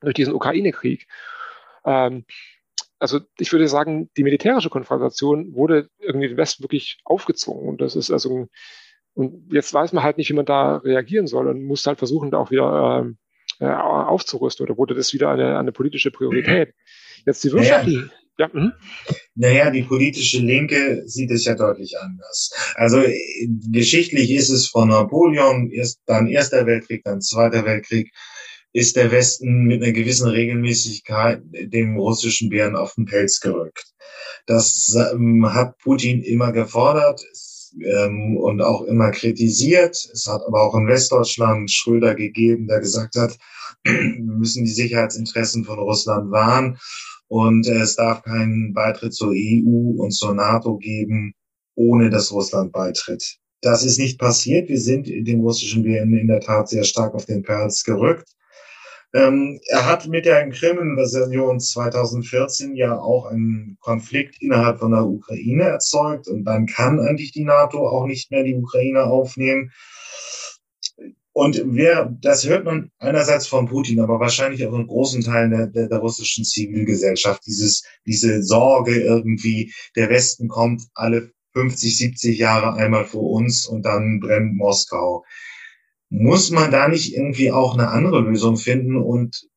durch diesen Ukraine-Krieg. Ähm, also ich würde sagen, die militärische Konfrontation wurde irgendwie den Westen wirklich aufgezwungen. Und das ist also, und jetzt weiß man halt nicht, wie man da reagieren soll und muss halt versuchen, da auch wieder ähm, äh, aufzurüsten oder wurde das wieder eine, eine politische Priorität? Jetzt die Wirtschaft. Naja. Ja, mh. naja, die politische Linke sieht es ja deutlich anders. Also geschichtlich ist es von Napoleon, erst, dann Erster Weltkrieg, dann Zweiter Weltkrieg, ist der Westen mit einer gewissen Regelmäßigkeit dem russischen Bären auf den Pelz gerückt. Das ähm, hat Putin immer gefordert ähm, und auch immer kritisiert. Es hat aber auch in Westdeutschland Schröder gegeben, der gesagt hat, wir müssen die Sicherheitsinteressen von Russland wahren und es darf keinen Beitritt zur EU und zur NATO geben, ohne dass Russland beitritt. Das ist nicht passiert. Wir sind dem russischen Bären in der Tat sehr stark auf den Pelz gerückt. Ähm, er hat mit der Krim-Invasion 2014 ja auch einen Konflikt innerhalb von der Ukraine erzeugt und dann kann eigentlich die NATO auch nicht mehr die Ukraine aufnehmen. Und wer, das hört man einerseits von Putin, aber wahrscheinlich auch in großen Teilen der, der, der russischen Zivilgesellschaft, dieses, diese Sorge irgendwie, der Westen kommt alle 50, 70 Jahre einmal vor uns und dann brennt Moskau. Muss man da nicht irgendwie auch eine andere Lösung finden und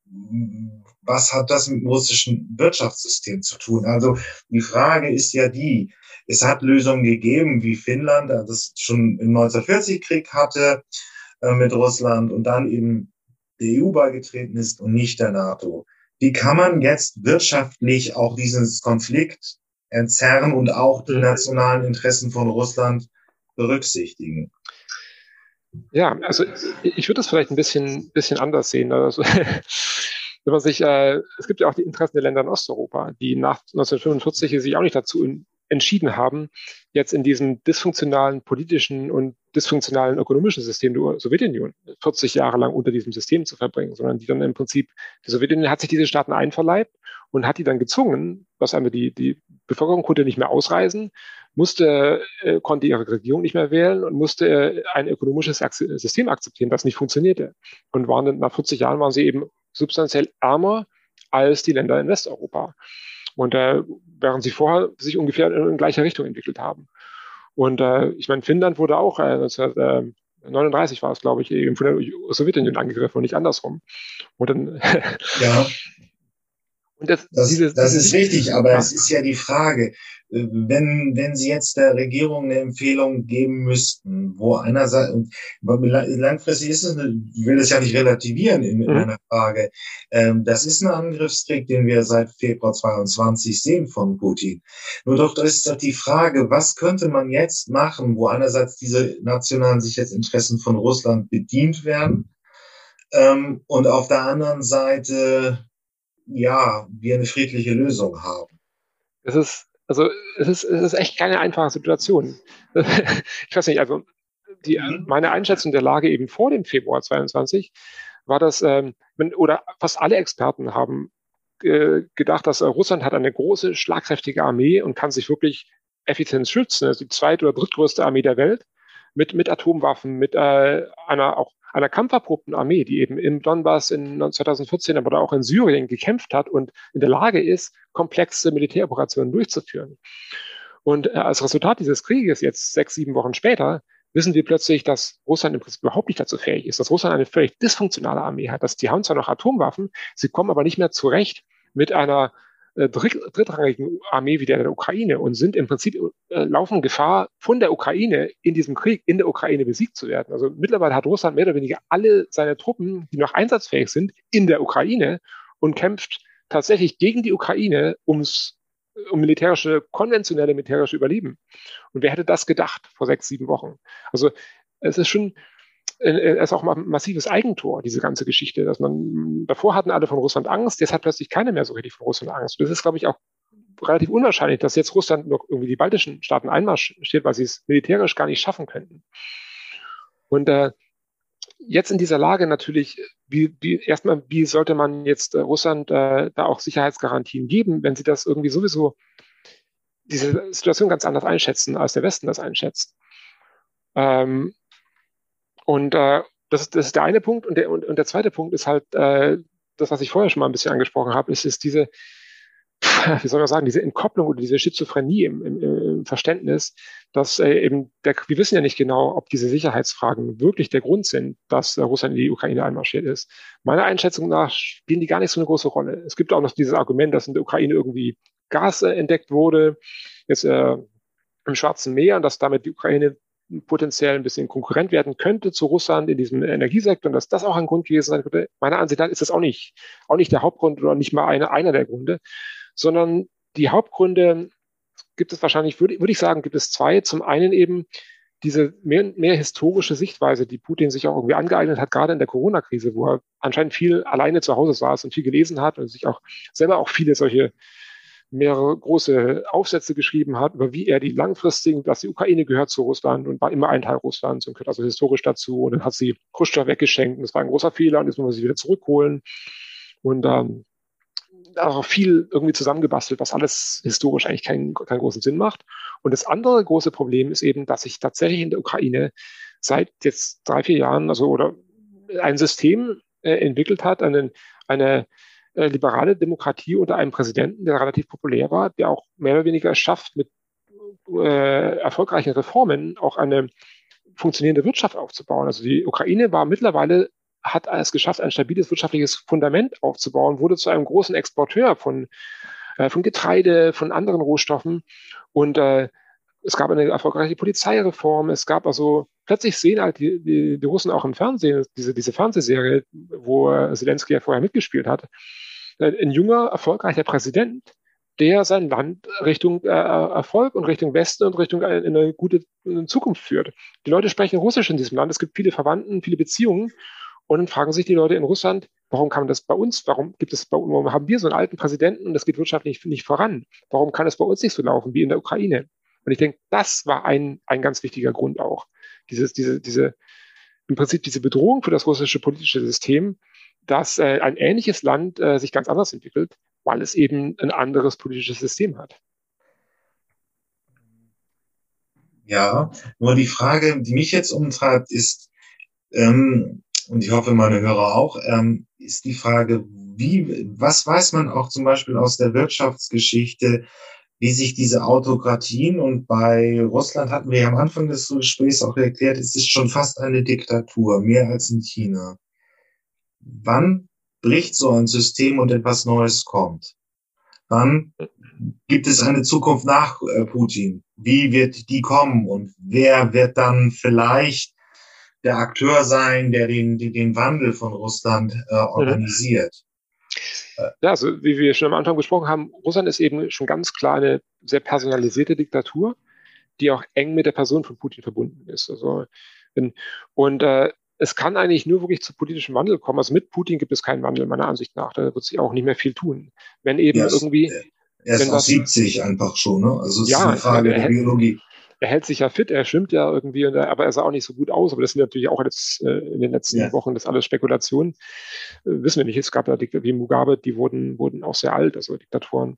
was hat das mit dem russischen Wirtschaftssystem zu tun? Also die Frage ist ja die, es hat Lösungen gegeben, wie Finnland, das schon im 1940-Krieg hatte äh, mit Russland und dann eben der EU beigetreten ist und nicht der NATO. Wie kann man jetzt wirtschaftlich auch diesen Konflikt entzerren und auch die mhm. nationalen Interessen von Russland berücksichtigen? Ja, also ich würde das vielleicht ein bisschen, bisschen anders sehen. Also, wenn man sich, äh, es gibt ja auch die Interessen der Länder in Osteuropa, die nach 1945 sich auch nicht dazu entschieden haben, jetzt in diesem dysfunktionalen politischen und dysfunktionalen ökonomischen System der Sowjetunion 40 Jahre lang unter diesem System zu verbringen, sondern die dann im Prinzip, die Sowjetunion hat sich diese Staaten einverleibt und hat die dann gezwungen, dass einmal die, die Bevölkerung konnte nicht mehr ausreisen, musste, äh, konnte ihre Regierung nicht mehr wählen und musste äh, ein ökonomisches System akzeptieren, das nicht funktionierte. Und waren dann, nach 40 Jahren waren sie eben substanziell ärmer als die Länder in Westeuropa. Und äh, während sie vorher sich ungefähr in, in gleicher Richtung entwickelt haben. Und äh, ich meine, Finnland wurde auch äh, 1939 war es, glaube ich, eben von der Sowjetunion angegriffen und nicht andersrum. Und dann ja. Das, das, dieses, das ist richtig, aber es ist ja die Frage, äh, wenn, wenn Sie jetzt der Regierung eine Empfehlung geben müssten, wo einerseits, langfristig ist es, ich will das ja nicht relativieren in, in mhm. meiner Frage, ähm, das ist ein Angriffskrieg, den wir seit Februar 22 sehen von Putin. Nur doch, das ist doch die Frage, was könnte man jetzt machen, wo einerseits diese nationalen Sicherheitsinteressen von Russland bedient werden, ähm, und auf der anderen Seite ja, wir eine friedliche Lösung haben. Es ist, also es ist, es ist echt keine einfache Situation. ich weiß nicht, also die, mhm. meine Einschätzung der Lage eben vor dem Februar 22 war das, ähm, oder fast alle Experten haben äh, gedacht, dass äh, Russland hat eine große, schlagkräftige Armee und kann sich wirklich effizient schützen. Das ist die zweit- oder drittgrößte Armee der Welt mit, mit Atomwaffen, mit äh, einer auch einer kampferprobten Armee, die eben im Donbass in 2014, aber auch in Syrien gekämpft hat und in der Lage ist, komplexe Militäroperationen durchzuführen. Und äh, als Resultat dieses Krieges, jetzt sechs, sieben Wochen später, wissen wir plötzlich, dass Russland im Prinzip überhaupt nicht dazu fähig ist, dass Russland eine völlig dysfunktionale Armee hat, dass die haben zwar noch Atomwaffen, sie kommen aber nicht mehr zurecht mit einer drittrangigen Armee wie der der Ukraine und sind im Prinzip äh, laufen Gefahr, von der Ukraine in diesem Krieg in der Ukraine besiegt zu werden. Also mittlerweile hat Russland mehr oder weniger alle seine Truppen, die noch einsatzfähig sind, in der Ukraine und kämpft tatsächlich gegen die Ukraine ums um militärische, konventionelle militärische Überleben. Und wer hätte das gedacht vor sechs, sieben Wochen? Also es ist schon, äh, es ist auch ein massives Eigentor, diese ganze Geschichte, dass man, davor hatten alle von Russland Angst, jetzt hat plötzlich keiner mehr so richtig von Russland Angst. Das ist, glaube ich, auch relativ unwahrscheinlich, dass jetzt Russland noch irgendwie die baltischen Staaten einmarschiert, weil sie es militärisch gar nicht schaffen könnten. Und äh, jetzt in dieser Lage natürlich, wie, wie erstmal, wie sollte man jetzt äh, Russland äh, da auch Sicherheitsgarantien geben, wenn sie das irgendwie sowieso diese Situation ganz anders einschätzen, als der Westen das einschätzt. Ähm, und äh, das, das ist der eine Punkt. Und der, und, und der zweite Punkt ist halt äh, das, was ich vorher schon mal ein bisschen angesprochen habe, ist, ist diese, wie soll man sagen, diese Entkopplung oder diese Schizophrenie im, im, im Verständnis, dass äh, eben, der, wir wissen ja nicht genau, ob diese Sicherheitsfragen wirklich der Grund sind, dass äh, Russland in die Ukraine einmarschiert ist. Meiner Einschätzung nach spielen die gar nicht so eine große Rolle. Es gibt auch noch dieses Argument, dass in der Ukraine irgendwie Gas äh, entdeckt wurde, jetzt äh, im Schwarzen Meer, und dass damit die Ukraine potenziell ein bisschen Konkurrent werden könnte zu Russland in diesem Energiesektor und dass das auch ein Grund gewesen sein könnte. Meiner Ansicht nach ist das auch nicht, auch nicht der Hauptgrund oder nicht mal eine, einer der Gründe, sondern die Hauptgründe gibt es wahrscheinlich, würde, würde ich sagen, gibt es zwei. Zum einen eben diese mehr, mehr historische Sichtweise, die Putin sich auch irgendwie angeeignet hat, gerade in der Corona-Krise, wo er anscheinend viel alleine zu Hause saß und viel gelesen hat und sich auch selber auch viele solche mehrere große Aufsätze geschrieben hat, über wie er die langfristigen, dass die Ukraine gehört zu Russland und war immer ein Teil Russlands und gehört also historisch dazu. Und dann hat sie Khrushchev weggeschenkt und das war ein großer Fehler und jetzt muss man sie wieder zurückholen. Und ähm, auch viel irgendwie zusammengebastelt, was alles historisch eigentlich keinen, keinen großen Sinn macht. Und das andere große Problem ist eben, dass sich tatsächlich in der Ukraine seit jetzt drei, vier Jahren, also oder ein System äh, entwickelt hat, eine, eine äh, liberale Demokratie unter einem Präsidenten, der relativ populär war, der auch mehr oder weniger schafft, mit äh, erfolgreichen Reformen auch eine funktionierende Wirtschaft aufzubauen. Also die Ukraine war mittlerweile hat es geschafft, ein stabiles wirtschaftliches Fundament aufzubauen, wurde zu einem großen Exporteur von, äh, von Getreide, von anderen Rohstoffen und äh, es gab eine erfolgreiche Polizeireform. Es gab also, plötzlich sehen halt die, die, die Russen auch im Fernsehen, diese, diese Fernsehserie, wo Zelensky ja vorher mitgespielt hat, äh, ein junger, erfolgreicher Präsident, der sein Land Richtung äh, Erfolg und Richtung Westen und Richtung eine, eine gute Zukunft führt. Die Leute sprechen Russisch in diesem Land. Es gibt viele Verwandten, viele Beziehungen. Und dann fragen sich die Leute in Russland, warum kann das bei uns, warum gibt es bei, warum haben wir so einen alten Präsidenten und das geht wirtschaftlich nicht voran? Warum kann es bei uns nicht so laufen wie in der Ukraine? Und ich denke, das war ein, ein ganz wichtiger Grund auch. Dieses, diese, diese, im Prinzip diese Bedrohung für das russische politische System, dass äh, ein ähnliches Land äh, sich ganz anders entwickelt, weil es eben ein anderes politisches System hat. Ja, nur die Frage, die mich jetzt umtreibt, ist, ähm, und ich hoffe meine Hörer auch, ähm, ist die Frage, wie, was weiß man auch zum Beispiel aus der Wirtschaftsgeschichte, wie sich diese Autokratien und bei Russland hatten wir ja am Anfang des Gesprächs auch erklärt, es ist schon fast eine Diktatur, mehr als in China. Wann bricht so ein System und etwas Neues kommt? Wann gibt es eine Zukunft nach äh, Putin? Wie wird die kommen und wer wird dann vielleicht der Akteur sein, der den, den Wandel von Russland äh, organisiert? Ja, also wie wir schon am Anfang besprochen haben, Russland ist eben schon ganz klar eine sehr personalisierte Diktatur, die auch eng mit der Person von Putin verbunden ist. Also, und äh, es kann eigentlich nur wirklich zu politischem Wandel kommen. Also mit Putin gibt es keinen Wandel, meiner Ansicht nach. Da wird sich auch nicht mehr viel tun. Wenn eben yes. irgendwie. Er ist auf 70 einfach schon, ne? Also es ja, ist eine Frage der Biologie. Er hält sich ja fit, er schwimmt ja irgendwie, aber er sah auch nicht so gut aus. Aber das sind natürlich auch jetzt äh, in den letzten ja. Wochen das alles Spekulationen. Äh, wissen wir nicht. Es gab ja Diktatoren wie Mugabe, die wurden, wurden auch sehr alt, also Diktatoren.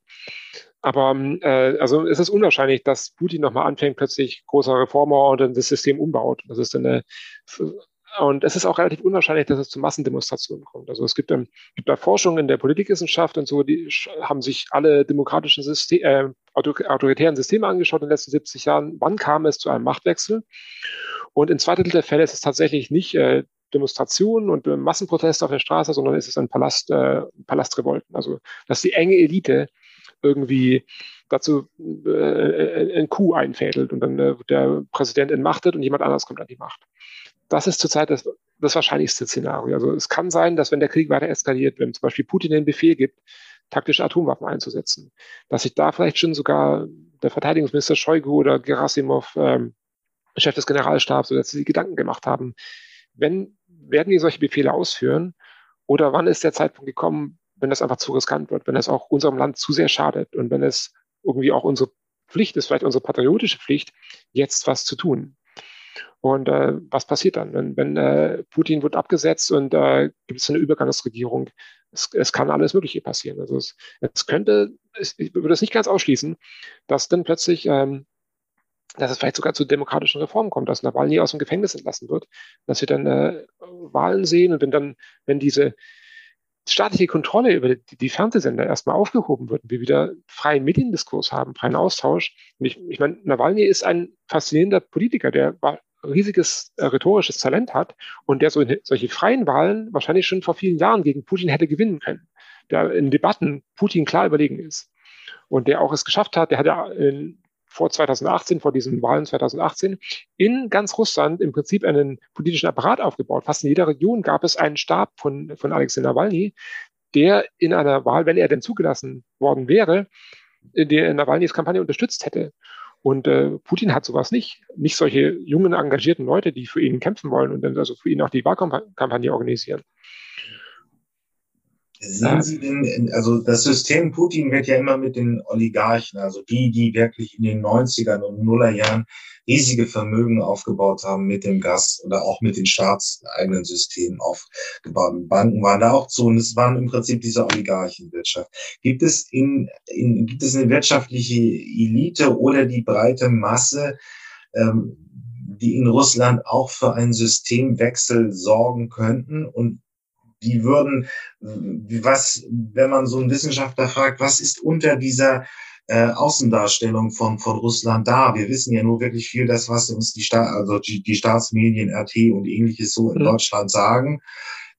Aber äh, also es ist unwahrscheinlich, dass Putin nochmal anfängt, plötzlich großer Reformer und dann das System umbaut. Das ist dann eine und es ist auch relativ unwahrscheinlich, dass es zu Massendemonstrationen kommt. Also es gibt, ähm, gibt da Forschung in der Politikwissenschaft und so, die haben sich alle demokratischen System, äh, autoritären Systeme angeschaut in den letzten 70 Jahren. Wann kam es zu einem Machtwechsel? Und in zwei Drittel der Fälle ist es tatsächlich nicht äh, Demonstrationen und äh, Massenproteste auf der Straße, sondern ist es ein Palast, äh, Palastrevolten. Also dass die enge Elite irgendwie dazu äh, äh ein Coup einfädelt und dann äh, der Präsident entmachtet und jemand anders kommt an die Macht das ist zurzeit das, das wahrscheinlichste Szenario. Also es kann sein, dass wenn der Krieg weiter eskaliert, wenn zum Beispiel Putin den Befehl gibt, taktische Atomwaffen einzusetzen, dass sich da vielleicht schon sogar der Verteidigungsminister Shoigu oder Gerasimov, ähm, Chef des Generalstabs, oder dass sie sich Gedanken gemacht haben, wenn werden wir solche Befehle ausführen oder wann ist der Zeitpunkt gekommen, wenn das einfach zu riskant wird, wenn es auch unserem Land zu sehr schadet und wenn es irgendwie auch unsere Pflicht ist, vielleicht unsere patriotische Pflicht, jetzt was zu tun. Und äh, was passiert dann? Wenn, wenn äh, Putin wird abgesetzt und äh, gibt es eine Übergangsregierung, es, es kann alles Mögliche passieren. Also es, es könnte, es, ich würde es nicht ganz ausschließen, dass dann plötzlich, ähm, dass es vielleicht sogar zu demokratischen Reformen kommt, dass Nawalny aus dem Gefängnis entlassen wird, dass wir dann äh, Wahlen sehen und wenn dann, wenn diese staatliche Kontrolle über die, die Fernsehsender erstmal aufgehoben wird wir wieder freien Mediendiskurs haben, freien Austausch. Und ich, ich meine, Nawalny ist ein faszinierender Politiker, der war riesiges äh, rhetorisches Talent hat und der so in, solche freien Wahlen wahrscheinlich schon vor vielen Jahren gegen Putin hätte gewinnen können, der in Debatten Putin klar überlegen ist und der auch es geschafft hat, der hat ja in, vor 2018, vor diesen Wahlen 2018, in ganz Russland im Prinzip einen politischen Apparat aufgebaut. Fast in jeder Region gab es einen Stab von, von Alexei Nawalny, der in einer Wahl, wenn er denn zugelassen worden wäre, der Nawalnys Kampagne unterstützt hätte. Und äh, Putin hat sowas nicht. Nicht solche jungen, engagierten Leute, die für ihn kämpfen wollen und dann also für ihn auch die Wahlkampagne organisieren. Sehen Sie denn, also das System Putin wird ja immer mit den Oligarchen, also die, die wirklich in den 90ern und Nullerjahren riesige Vermögen aufgebaut haben mit dem Gas oder auch mit den staatseigenen Systemen aufgebaut. Banken waren da auch zu und es waren im Prinzip diese Oligarchenwirtschaft. Gibt es in, in gibt es eine wirtschaftliche Elite oder die breite Masse, ähm, die in Russland auch für einen Systemwechsel sorgen könnten und die würden, was, wenn man so einen Wissenschaftler fragt, was ist unter dieser äh, Außendarstellung von, von Russland da? Wir wissen ja nur wirklich viel, das, was uns die, Sta also die, die Staatsmedien, RT und ähnliches so in mhm. Deutschland sagen.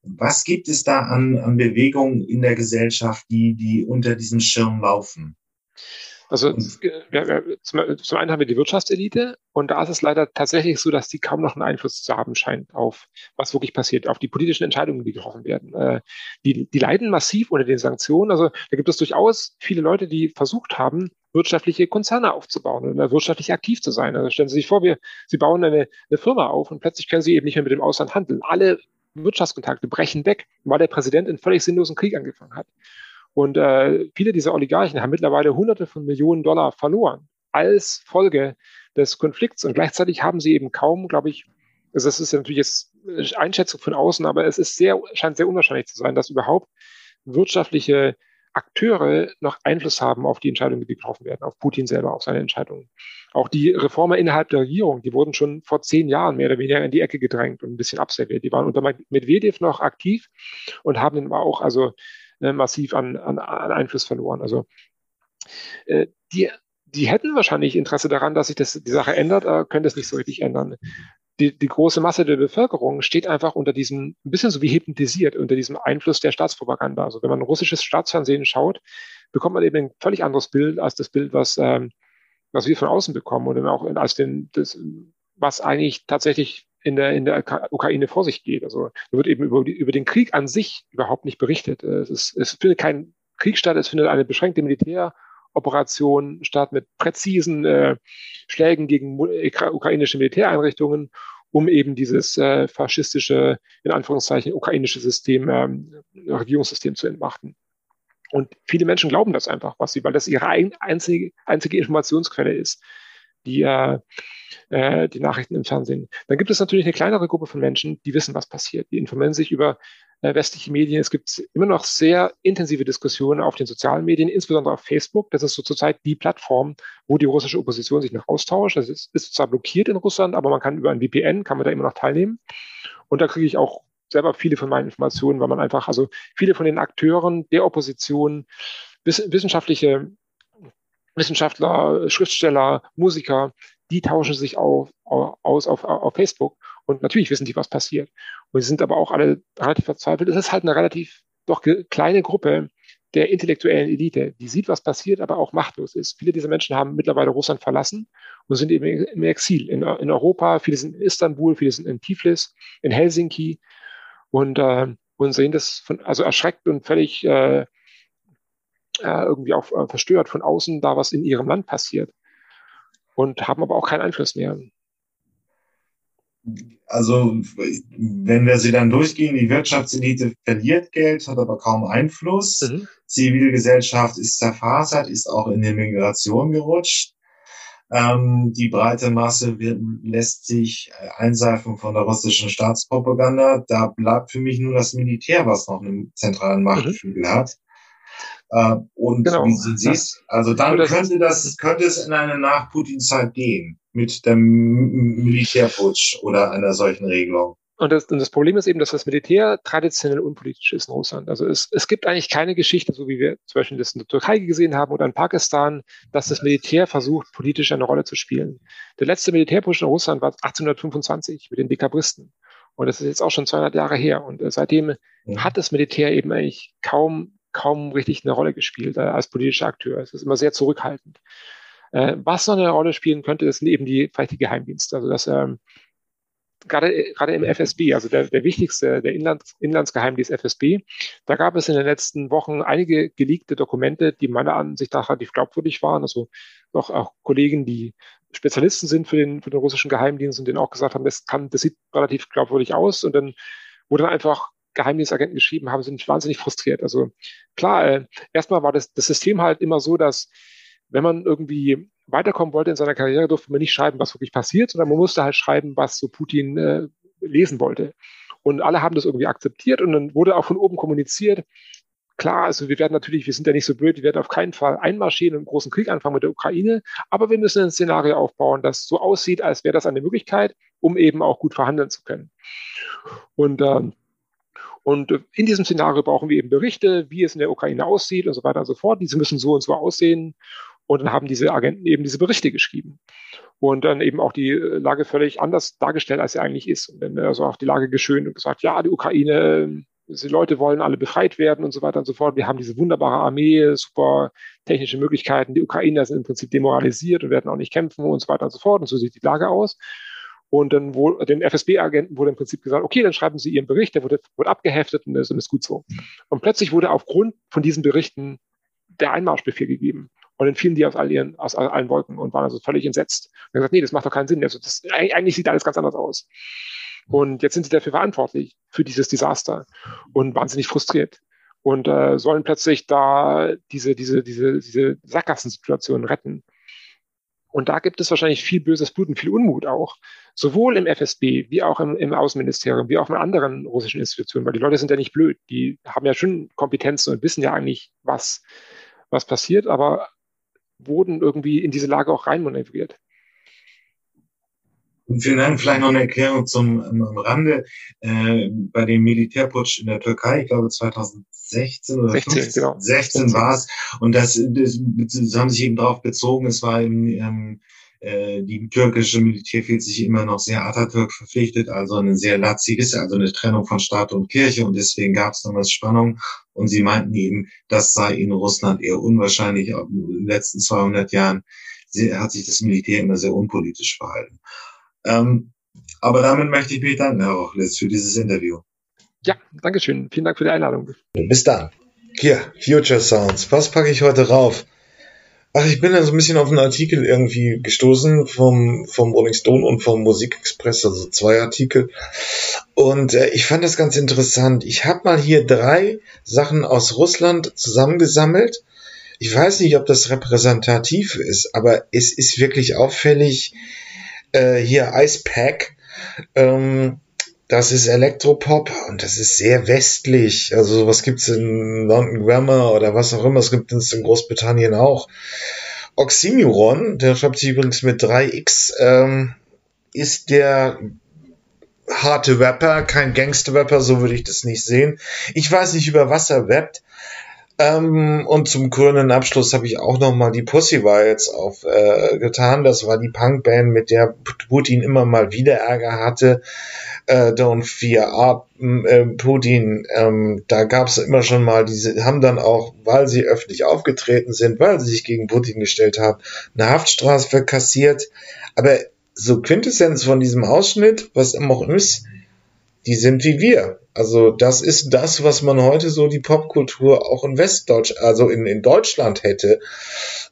Was gibt es da an, an Bewegungen in der Gesellschaft, die, die unter diesem Schirm laufen? Also zum, einen haben wir die Wirtschaftselite und da ist es leider tatsächlich so, dass die kaum noch einen Einfluss zu haben scheint auf was wirklich passiert, auf die politischen Entscheidungen, die getroffen werden. Äh, die, die leiden massiv unter den Sanktionen. Also da gibt es durchaus viele Leute, die versucht haben, wirtschaftliche Konzerne aufzubauen oder wirtschaftlich aktiv zu sein. Also stellen Sie sich vor, wir, Sie bauen eine, eine Firma auf und plötzlich können Sie eben nicht mehr mit dem Ausland handeln. Alle Wirtschaftskontakte brechen weg, weil der Präsident einen völlig sinnlosen Krieg angefangen hat. Und äh, viele dieser Oligarchen haben mittlerweile Hunderte von Millionen Dollar verloren als Folge des Konflikts. Und gleichzeitig haben sie eben kaum, glaube ich, also das ist natürlich jetzt Einschätzung von außen, aber es ist sehr, scheint sehr unwahrscheinlich zu sein, dass überhaupt wirtschaftliche Akteure noch Einfluss haben auf die Entscheidungen, die getroffen werden, auf Putin selber, auf seine Entscheidungen. Auch die Reformer innerhalb der Regierung, die wurden schon vor zehn Jahren mehr oder weniger in die Ecke gedrängt und ein bisschen abserviert. Die waren unter Medvedev noch aktiv und haben dann auch, also äh, massiv an, an, an Einfluss verloren. Also äh, die, die hätten wahrscheinlich Interesse daran, dass sich das, die Sache ändert, aber können das nicht so richtig ändern. Die, die große Masse der Bevölkerung steht einfach unter diesem, ein bisschen so wie hypnotisiert, unter diesem Einfluss der Staatspropaganda. Also wenn man russisches Staatsfernsehen schaut, bekommt man eben ein völlig anderes Bild als das Bild, was, ähm, was wir von außen bekommen und auch als den, das, was eigentlich tatsächlich in der, in der Ukraine vor sich geht. Also da wird eben über, über den Krieg an sich überhaupt nicht berichtet. Es, ist, es findet kein Krieg statt, es findet eine beschränkte Militäroperation statt mit präzisen äh, Schlägen gegen ukrainische Militäreinrichtungen, um eben dieses äh, faschistische, in Anführungszeichen, ukrainische System, ähm, Regierungssystem zu entmachten. Und viele Menschen glauben das einfach, was sie, weil das ihre ein, einzige, einzige Informationsquelle ist die, äh, äh, die Nachrichten im Fernsehen. Dann gibt es natürlich eine kleinere Gruppe von Menschen, die wissen, was passiert. Die informieren sich über äh, westliche Medien. Es gibt immer noch sehr intensive Diskussionen auf den sozialen Medien, insbesondere auf Facebook. Das ist so zurzeit die Plattform, wo die russische Opposition sich noch austauscht. Das ist, ist zwar blockiert in Russland, aber man kann über ein VPN, kann man da immer noch teilnehmen. Und da kriege ich auch selber viele von meinen Informationen, weil man einfach, also viele von den Akteuren der Opposition, wissenschaftliche Wissenschaftler, Schriftsteller, Musiker, die tauschen sich auf, aus auf, auf Facebook und natürlich wissen die, was passiert. Und sie sind aber auch alle relativ verzweifelt. Es ist halt eine relativ doch kleine Gruppe der intellektuellen Elite, die sieht, was passiert, aber auch machtlos ist. Viele dieser Menschen haben mittlerweile Russland verlassen und sind eben im Exil in, in Europa. Viele sind in Istanbul, viele sind in Tiflis, in Helsinki und, äh, und sehen das von, also erschreckt und völlig äh, äh, irgendwie auch äh, verstört von außen da, was in ihrem Land passiert und haben aber auch keinen Einfluss mehr. Also, wenn wir sie dann durchgehen, die Wirtschaftselite verliert Geld, hat aber kaum Einfluss. Mhm. Zivilgesellschaft ist zerfasert, ist auch in die Migration gerutscht. Ähm, die breite Masse wird, lässt sich einseifen von der russischen Staatspropaganda. Da bleibt für mich nur das Militär, was noch einen zentralen Machtgefühl mhm. hat. Äh, und genau. wie Sie siehst, also dann könnte das, könnte es in eine Nach-Putin-Zeit gehen mit dem Militärputsch oder einer solchen Regelung. Und das, und das, Problem ist eben, dass das Militär traditionell unpolitisch ist in Russland. Also es, es gibt eigentlich keine Geschichte, so wie wir zum Beispiel das in der Türkei gesehen haben oder in Pakistan, dass das Militär versucht, politisch eine Rolle zu spielen. Der letzte Militärputsch in Russland war 1825 mit den Dekabristen. Und das ist jetzt auch schon 200 Jahre her. Und äh, seitdem ja. hat das Militär eben eigentlich kaum kaum richtig eine Rolle gespielt äh, als politischer Akteur. Es ist immer sehr zurückhaltend. Äh, was noch eine Rolle spielen könnte, das sind eben die, vielleicht die Geheimdienste. Also das ähm, gerade, im FSB, also der, der wichtigste, der Inlands, Inlandsgeheimdienst FSB, da gab es in den letzten Wochen einige geleakte Dokumente, die meiner Ansicht nach relativ glaubwürdig waren. Also noch auch Kollegen, die Spezialisten sind für den, für den russischen Geheimdienst und denen auch gesagt haben, das kann, das sieht relativ glaubwürdig aus. Und dann wurde dann einfach Geheimdienstagenten geschrieben haben, sind wahnsinnig frustriert. Also klar, äh, erstmal war das, das System halt immer so, dass wenn man irgendwie weiterkommen wollte in seiner Karriere, durfte man nicht schreiben, was wirklich passiert, sondern man musste halt schreiben, was so Putin äh, lesen wollte. Und alle haben das irgendwie akzeptiert und dann wurde auch von oben kommuniziert, klar, also wir werden natürlich, wir sind ja nicht so blöd, wir werden auf keinen Fall einmarschieren und einen großen Krieg anfangen mit der Ukraine, aber wir müssen ein Szenario aufbauen, das so aussieht, als wäre das eine Möglichkeit, um eben auch gut verhandeln zu können. Und äh, und äh, in diesem Szenario brauchen wir eben Berichte, wie es in der Ukraine aussieht und so weiter und so fort. Diese müssen so und so aussehen. Und dann haben diese Agenten eben diese Berichte geschrieben. Und dann eben auch die äh, Lage völlig anders dargestellt, als sie eigentlich ist. Und dann also auch die Lage geschönt und gesagt, ja, die Ukraine, die Leute wollen alle befreit werden und so weiter und so fort. Wir haben diese wunderbare Armee, super technische Möglichkeiten. Die Ukrainer sind im Prinzip demoralisiert und werden auch nicht kämpfen und so weiter und so fort. Und so sieht die Lage aus. Und dann wurde den FSB-Agenten wurde im Prinzip gesagt, okay, dann schreiben Sie Ihren Bericht, der wurde, wurde abgeheftet und das ist gut so. Und plötzlich wurde aufgrund von diesen Berichten der Einmarschbefehl gegeben. Und dann fielen die aus, all ihren, aus allen Wolken und waren also völlig entsetzt. Und gesagt, nee, das macht doch keinen Sinn. Also das, eigentlich sieht alles ganz anders aus. Und jetzt sind sie dafür verantwortlich, für dieses Desaster und wahnsinnig frustriert und äh, sollen plötzlich da diese, diese, diese, diese Sackgassensituation retten. Und da gibt es wahrscheinlich viel böses Blut und viel Unmut auch, sowohl im FSB wie auch im, im Außenministerium, wie auch in anderen russischen Institutionen, weil die Leute sind ja nicht blöd, die haben ja schon Kompetenzen und wissen ja eigentlich, was, was passiert, aber wurden irgendwie in diese Lage auch reinmanövriert. Vielen Dank. Vielleicht noch eine Erklärung zum am Rande. Äh, bei dem Militärputsch in der Türkei, ich glaube 2016 oder 16, 15, genau. 16 war es. Und das, das, das haben sich eben darauf bezogen, es war eben, ähm, äh, die türkische Militär fühlt sich immer noch sehr Atatürk verpflichtet, also ein sehr latziges, also eine Trennung von Staat und Kirche und deswegen gab es damals Spannung und sie meinten eben, das sei in Russland eher unwahrscheinlich. In den letzten 200 Jahren hat sich das Militär immer sehr unpolitisch verhalten. Ähm, aber damit möchte ich mich danken, Herr Rochlis, für dieses Interview. Ja, Dankeschön. Vielen Dank für die Einladung. Bis dann. Hier, Future Sounds. Was packe ich heute rauf? Ach, ich bin da so ein bisschen auf einen Artikel irgendwie gestoßen vom, vom Rolling Stone und vom Musikexpress, also zwei Artikel. Und äh, ich fand das ganz interessant. Ich habe mal hier drei Sachen aus Russland zusammengesammelt. Ich weiß nicht, ob das repräsentativ ist, aber es ist wirklich auffällig, äh, hier Ice Pack. Ähm, das ist Elektropop und das ist sehr westlich. Also was gibt's in London Grammar oder was auch immer. Es gibt es in Großbritannien auch. Oxymoron, der schreibt sich übrigens mit 3x, ähm, ist der harte Rapper, kein Gangster-Rapper, so würde ich das nicht sehen. Ich weiß nicht, über was er rappt. Ähm, und zum grünen Abschluss habe ich auch noch mal die Pussy Riots aufgetan. Äh, das war die Punkband, mit der Putin immer mal wieder Ärger hatte. Äh, Don't Fear Up, äh, Putin. Ähm, da gab es immer schon mal diese, haben dann auch, weil sie öffentlich aufgetreten sind, weil sie sich gegen Putin gestellt haben, eine Haftstrafe kassiert. Aber so Quintessenz von diesem Ausschnitt, was immer auch ist, die sind wie wir. Also das ist das, was man heute so die Popkultur auch in Westdeutsch, also in, in Deutschland hätte.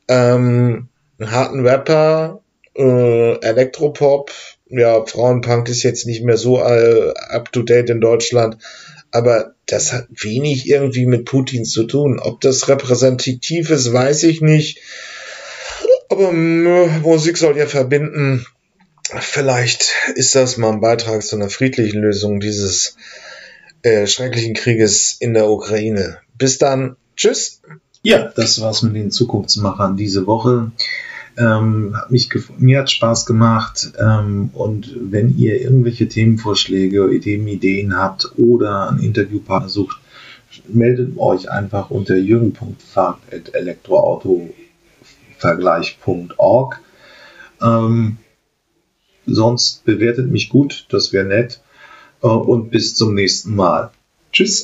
Ähm, harten Rapper, äh, Elektropop, ja, Frauenpunk ist jetzt nicht mehr so uh, up to date in Deutschland, aber das hat wenig irgendwie mit Putin zu tun. Ob das repräsentativ ist, weiß ich nicht. Aber äh, Musik soll ja verbinden. Vielleicht ist das mal ein Beitrag zu einer friedlichen Lösung dieses äh, schrecklichen Krieges in der Ukraine. Bis dann. Tschüss. Ja, das war's mit den Zukunftsmachern diese Woche. Ähm, hat mich mir hat Spaß gemacht und wenn ihr irgendwelche Themenvorschläge, Ideen, Ideen habt oder einen Interviewpartner sucht, meldet euch einfach unter jürgen.fahrt.elektroautovergleich.org. Ähm, sonst bewertet mich gut, das wäre nett. Äh, und bis zum nächsten Mal. Tschüss.